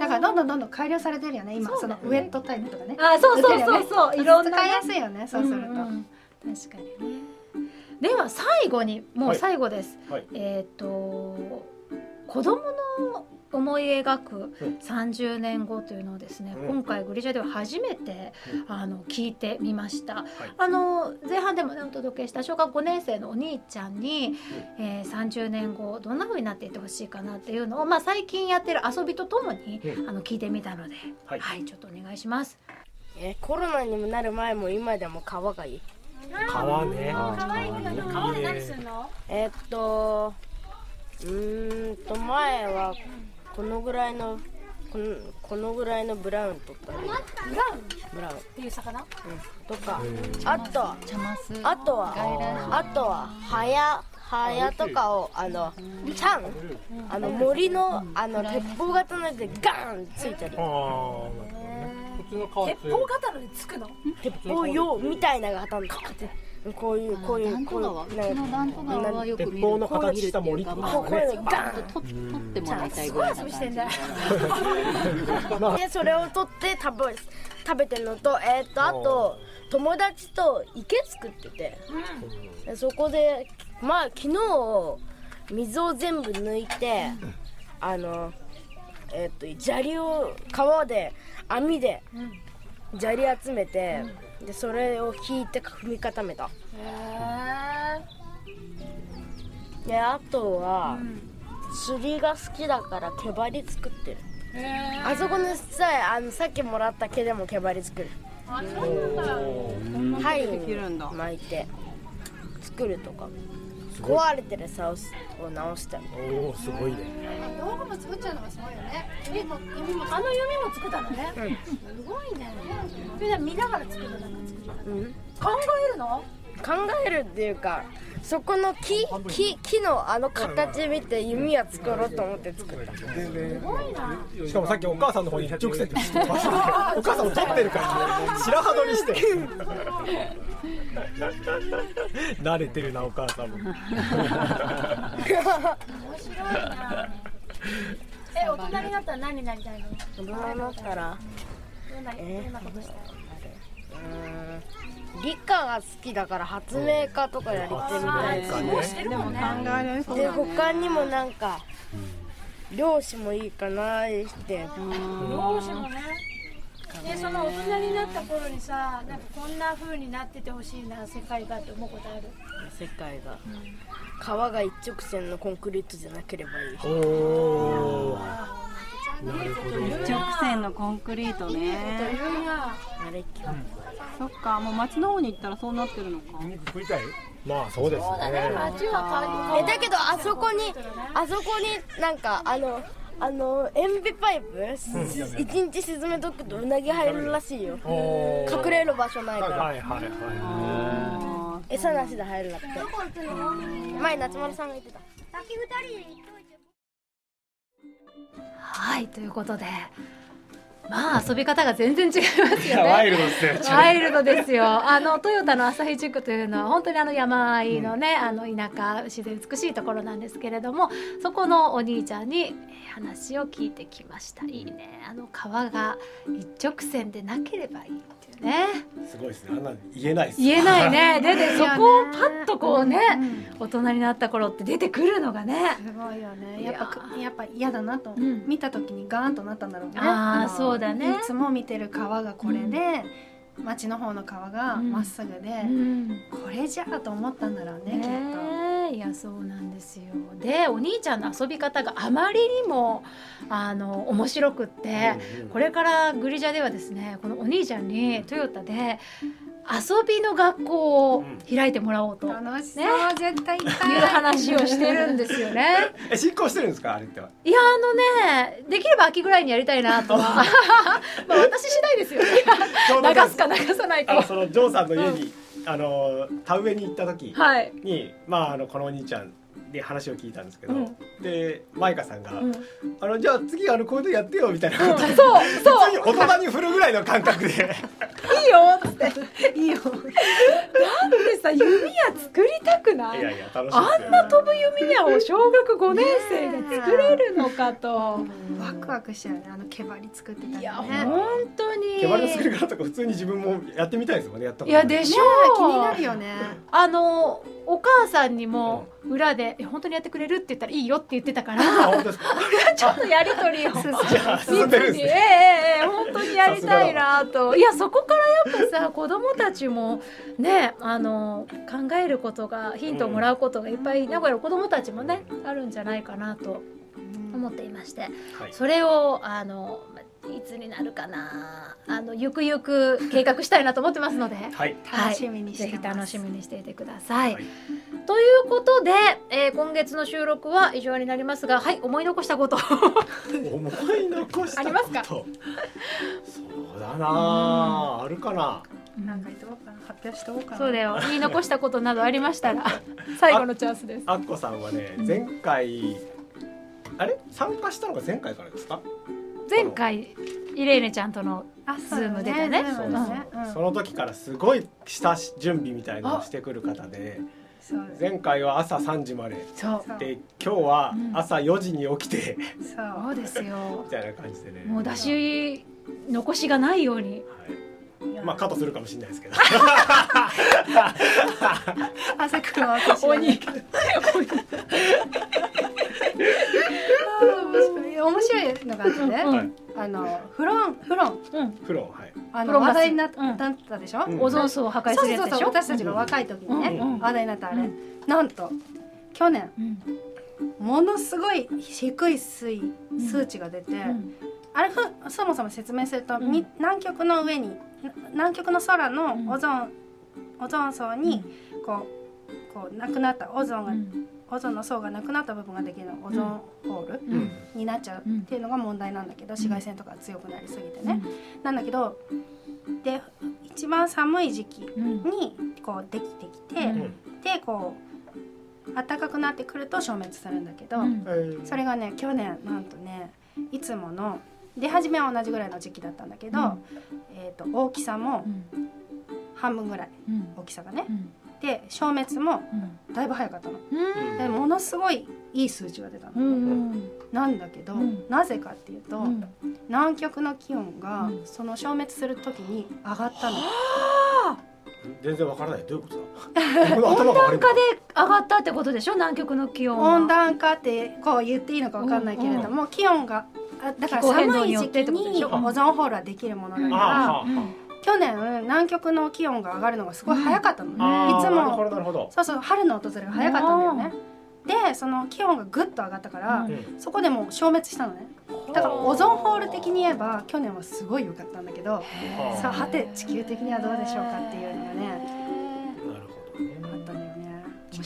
だからどんどんどんどん改良されてるよね今そのウェットタイプとかね。あそうそうそうそう。いろんなね。使いやすいよねそうすると。確かにね。では最後にもう最後です、はい。えっ、と子供の思い描く30年後というのをですね、うん。今回グリジャでは初めて、うん。あの聞いてみました、あの前半でもねお届けした小学5年生のお兄ちゃんに、えー30年後どんな風になっていってほしいかなっていうのを、まあ、最近やってる遊びとともに、うん。あの聞いてみたので、はい、ちょっとお願いします。えコロナにもなる前も今でも川がいい。川ね。川いいね。川で何すんの？えーっとうーんと前はこのぐらいのこのこのぐらいのブラウン取ったりブラウン？ブラウン。っていう魚？とか。あとはあとはあとはハヤハヤとかをあのチャン。あの森のあの鉄砲型のやつでガーンついたり鉄砲刀でつくの？鉄砲用みたいな型の。こうやってこういうこういうこういううちの弾頭川はよく見る鉄砲の形した森とこうこういうのガーン。と取取ってもらいたいぐらいな感じでそれを取って食べ食べてるのとえーっとあと友達と池作ってて、でそこでまあ昨日水を全部抜いてあのえーっと砂利を川で網で砂利集めて、でそれを引いて踏み固めた。であとは、釣りが好きだから毛針作ってる。あそこのさあのさっきもらった毛でも毛針作る。あそうなんだ。はい。巻いて。作るとか壊れてる竿を直したりおおすごいね。道具も作っちゃうのがすごいよね。弓も弓もあの弓も作ったのね、すごいね。それで見ながら作るのなんか作るうん。考えるの？考えるっていうかそこの木木木のあの形見て弓は作ろうと思って作った。すごいなしかもさっきお母さんの方に一直線でお母さんも撮ってるから白羽取りして。慣れてるなお母さんも。面白いな。え大人になったら何になりたいの？大人になったらどんなことしたい？理科が好きだから発明家とかやりてみたいすごいしてるもんね。で他にもなんか漁師もいいかなって。漁師もね。でその大人になった頃にさなんかこんな風になっててほしいな世界がって思うことある？世界が。川が一直線のコンクリートじゃなければいいおなるほど。一直線のコンクリートね。あれそっかもう町の方に行ったらそうなってるのか。食いたい？まあそうですね。街はえだけどあそこにあそこになんかあのあの塩ビパイプ一日沈めとくとうなぎ入るらしいよ。隠れる場所ないから。はいはいは餌なしで入るなくて。前夏丸さんが言ってた。先二人ではいということでまあ遊び方が全然違いますよね。ワイルドですねワイルドですよ。あのトヨタの旭地区というのは本当にあの山あいのね、あの田舎自然美しいところなんですけれども、そこのお兄ちゃんにえー話を聞いてきました。いいね。あの川が一直線でなければいいっていうね。いすごいですねあんなの言えないです言えないね。ででそこをパッとこうね、大人になった頃って出てくるのがね。すごいよねやっぱやっぱ嫌だなと、ん見た時にガーンとなったんだろうねあーのそうだね。いつも見てる川がこれで、町の方の川がまっすぐで、うん。これじゃあと思ったんだろうねきっと。いやそうなんですよ。でお兄ちゃんの遊び方があまりにもあの面白くって、これからグリジャではですねこのお兄ちゃんにトヨタで遊びの学校を開いてもらおうと、楽しそう、ね。絶対行きい。う話をしてるんですよね。え進行してるんですかあれっては？いやあのねできれば秋ぐらいにやりたいなとは。まあ私次第ですよね。流すか流さないか。そのジョーさんの家にあの田植えに行った時に、はい。まああのこのお兄ちゃんで話を聞いたんですけど、うん。でマイカさんが、うん。あのじゃあ次あのこういうのやってよみたいなこと、そうそう。大人に振るぐらいの感覚で。いいよって。いいよ。だってさ弓矢作りたくない？いやいや楽しあんな飛ぶ弓矢を小学5年生が作れるのかと。ワクワクしちゃうねあの毛針作ってたらね。いや本当に。毛針の作り方とか普通に自分もやってみたいですもんねやったことい。やでしょう、気になるよね。あのお母さんにも裏で「え本当にやってくれる?」って言ったら「いいよ」って言ってたから。ちょっとやりとりを。進んでるんですええねええええ本当にやりたいなと。いやそこからやっぱさ子供たちもねあの考えることがヒントをもらうことがいっぱい名古屋の子供たちもねあるんじゃないかなと思っていまして、それをあのいつになるかな。あのゆくゆく計画したいなと思ってますので、はい。楽しみにしてぜひ楽しみにしていてください。ということで、えー今月の収録は以上になりますがはい思い残したこと。思い残したありますか？そうだな。ああるかな。なんか言っかな。発表しておこうかな。そうだよ。言い残したことなどありましたら 最後のチャンスです。あっこさんはね前回あれ？参加したのが前回からですか？前回イレーネちゃんとのズーム出たね。その時からすごい下準備みたいなのをしてくる方で前回は朝3時まで。で今日は朝4時に起きて。そう。ですよ。みたいな感じでね。もう出し残しがないように。まあカットするかもしれないですけど。朝くんは私鬼。面白いのがあってね、はいあのフロンフロン。風呂はい。あのフロンガス。話題になった,、なったでしょ、うん。オゾン層を破壊するやつでしょ？そうそうそう私たちが若い時にね、うんうん。話題になったあれ、なんと去年、ものすごい低い水数値が出て、あれふそもそも説明すると、み南極の上にな南極の空のオゾン、オゾン層にこうこうなくなったオゾンが、オゾンの層がなくなった部分ができるのオゾンホール、うん。になっちゃうっていうのが問題なんだけど、紫外線とかが強くなりすぎてね、なんだけどで一番寒い時期にこうできてきて、でこう暖かくなってくると消滅するんだけど、それがね去年なんとねいつもの出始めは同じぐらいの時期だったんだけど、えー、と大きさも半分ぐらい、大きさがね、で消滅もだいぶ早かったの、でものすごいいい数値が出たの、なんだけど、なぜかっていうと、南極の気温がその消滅する時に上がったの、全然わからない。どういうことだ？温暖化で上がったってことでしょ？南極の気温は。温暖化ってこう言っていいのかわかんないけれども、気温があだから寒い時期にオゾンホールはできるものだから、去年南極の気温が上がるのがすごい早かったの、あーいつなるほどもなるほど。そうそう春の訪れが早かったんだよね。でその気温がぐっと上がったから、うん。そこでもう消滅したのね。だからオゾンホール的に言えば去年はすごい良かったんだけどさあ果て地球的にはどうでしょうかっていうのがね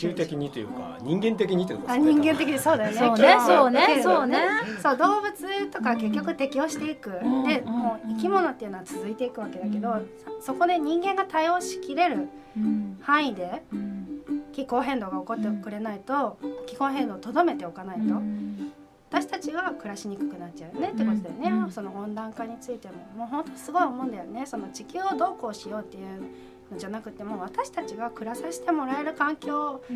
球的にというか人間的にというかあ人間的にそうだよね。そうね。そうね。そうね。そう動物とか結局適応していく、でもう生き物っていうのは続いていくわけだけど、そそこで人間が対応しきれる範囲で気候変動が起こってくれないと、気候変動をとどめておかないと、私たちが暮らしにくくなっちゃうよねってことだよね、その温暖化についても。もう本当すごい思うんだよね。その地球をどうこうしようっていうのじゃなくてもう私たちが暮らさせてもらえる環境で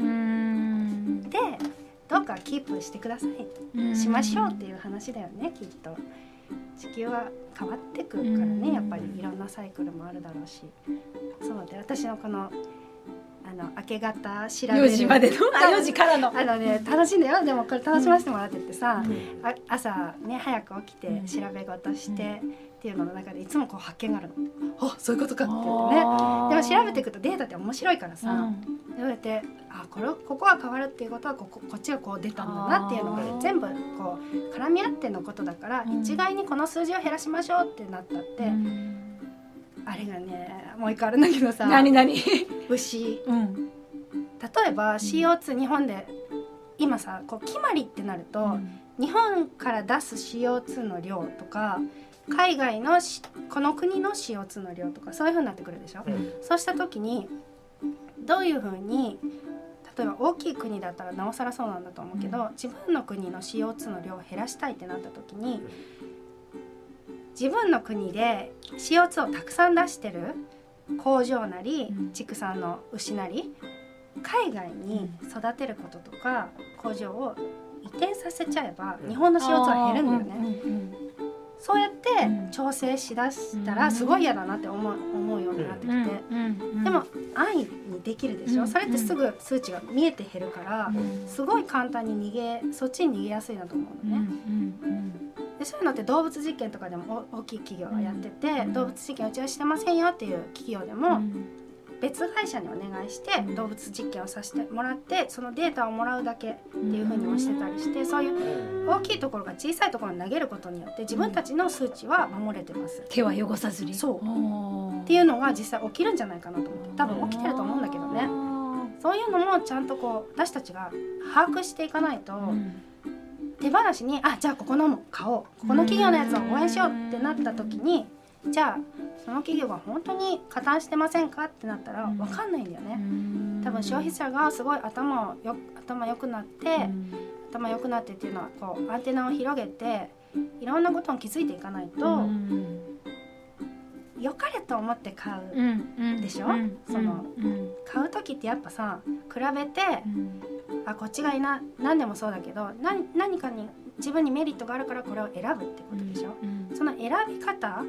どうかキープしてください。しましょうっていう話だよねきっと。地球は変わってくからねやっぱりいろんなサイクルもあるだろうし。そうで私のこのあの明け方調べる4時までの？あ4時からの？あのね楽しいんだよ。でもこれ楽しませてもらっててさ、あ朝ね早く起きて調べ事して、っていうのの中でいつもこう発見があるの。あそういうことか。って言ってね。でも調べていくとデータって面白いからさ、言われてあこれここが変わるっていうことはこここっちがこう出たんだなっていうのがね全部こう絡み合ってのことだから、一概にこの数字を減らしましょうってなったって、あれがねもう一個あるんだけどさ何何？牛、例えば CO2 日本で今さこう決まりってなると、日本から出す CO2 の量とか海外のしこの国の CO2 の量とかそういうふうになってくるでしょ、そうした時にどういうふうに例えば大きい国だったらなおさらそうなんだと思うけど、自分の国の CO2 の量を減らしたいってなった時に自分の国で CO2 をたくさん出してる工場なり畜産の牛なり海外に育てることとか工場を移転させちゃえば日本の CO2 は減るんだよね。そうやって調整しだしたらすごい嫌だなって思う思うようになってきて、でも安易にできるでしょ、それってすぐ数値が見えて減るから、すごい簡単に逃げそっちに逃げやすいなと思うのね。でそういうのって動物実験とかでもお大きい企業がやってて、動物実験うちはしてませんよっていう企業でも、別会社にお願いして動物実験をさせてもらってそのデータをもらうだけっていうふうにもしてたりしてそういう大きいところが小さいところに投げることによって自分たちの数値は守れてます。手は汚さずに。そう。っていうのが実際起きるんじゃないかなと思って多分起きてると思うんだけどね。そういうのもちゃんとこう私たちが把握していかないと、手放しにあじゃあここのも買おうここの企業のやつを応援しようってなった時にじゃあその企業が本当に加担してませんか？ってなったら分かんないんだよね。多分消費者がすごい頭をよ頭良くなって、頭良くなってっていうのはこうアンテナを広げていろんなことに気づいていかないと、良かれと思って買うでしょ、その、買う時ってやっぱさ比べて、あこっちがいいな何でもそうだけど何何かに自分にメリットがあるからこれを選ぶってことでしょ、その選び方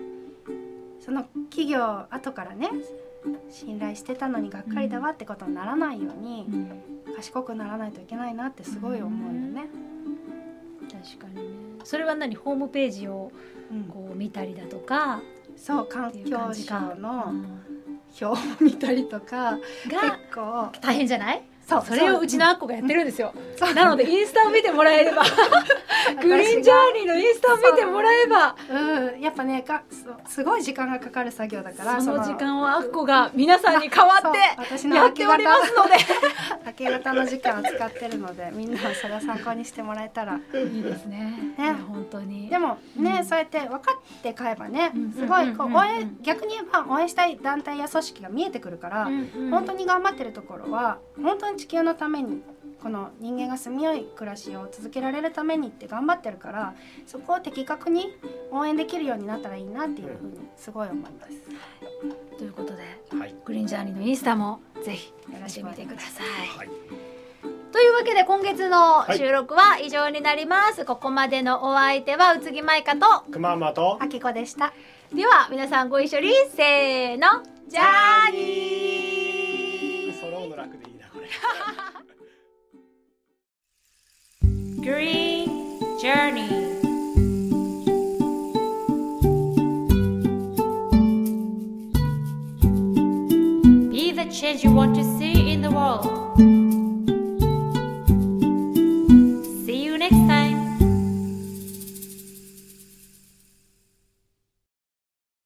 その企業後からね信頼してたのにがっかりだわってことにならないように、賢くならないといけないなってすごい思うよね。確かにね。それは何？ホームページをこう見たりだとか、そう環っていう境感じか。省の表を見たりとか結構。大変じゃない？そうそれをうちのあっこがやってるんですよ。なのでインスタを見てもらえれば グリーンジャーニーのインスタを見てもらえば。う。ん。やっぱねかすごい時間がかかる作業だからその時間をあっこが皆さんに代わって私のやっておりますので。明け方の時間を使ってるのでみんなそれを参考にしてもらえたら。いいですね。ね。本当に。でもね、そうやって分かって買えばね、すごいこううん。うんうん応援逆に言えば応援したい団体や組織が見えてくるから、うん。本当に頑張ってるところは本当に地球のためにこの人間が住みよい暮らしを続けられるためにって頑張ってるからそこを的確に応援できるようになったらいいなっていうふうにすごい思います。ということで、グリーンジャーニーのインスタもぜひよろしく見てください。い。というわけで今月の収録は以上になります、ここまでのお相手は宇津木舞香と熊間とあきこでした。では皆さんご一緒にせーのジャーニ Green Journey. Be the change you want to see in the world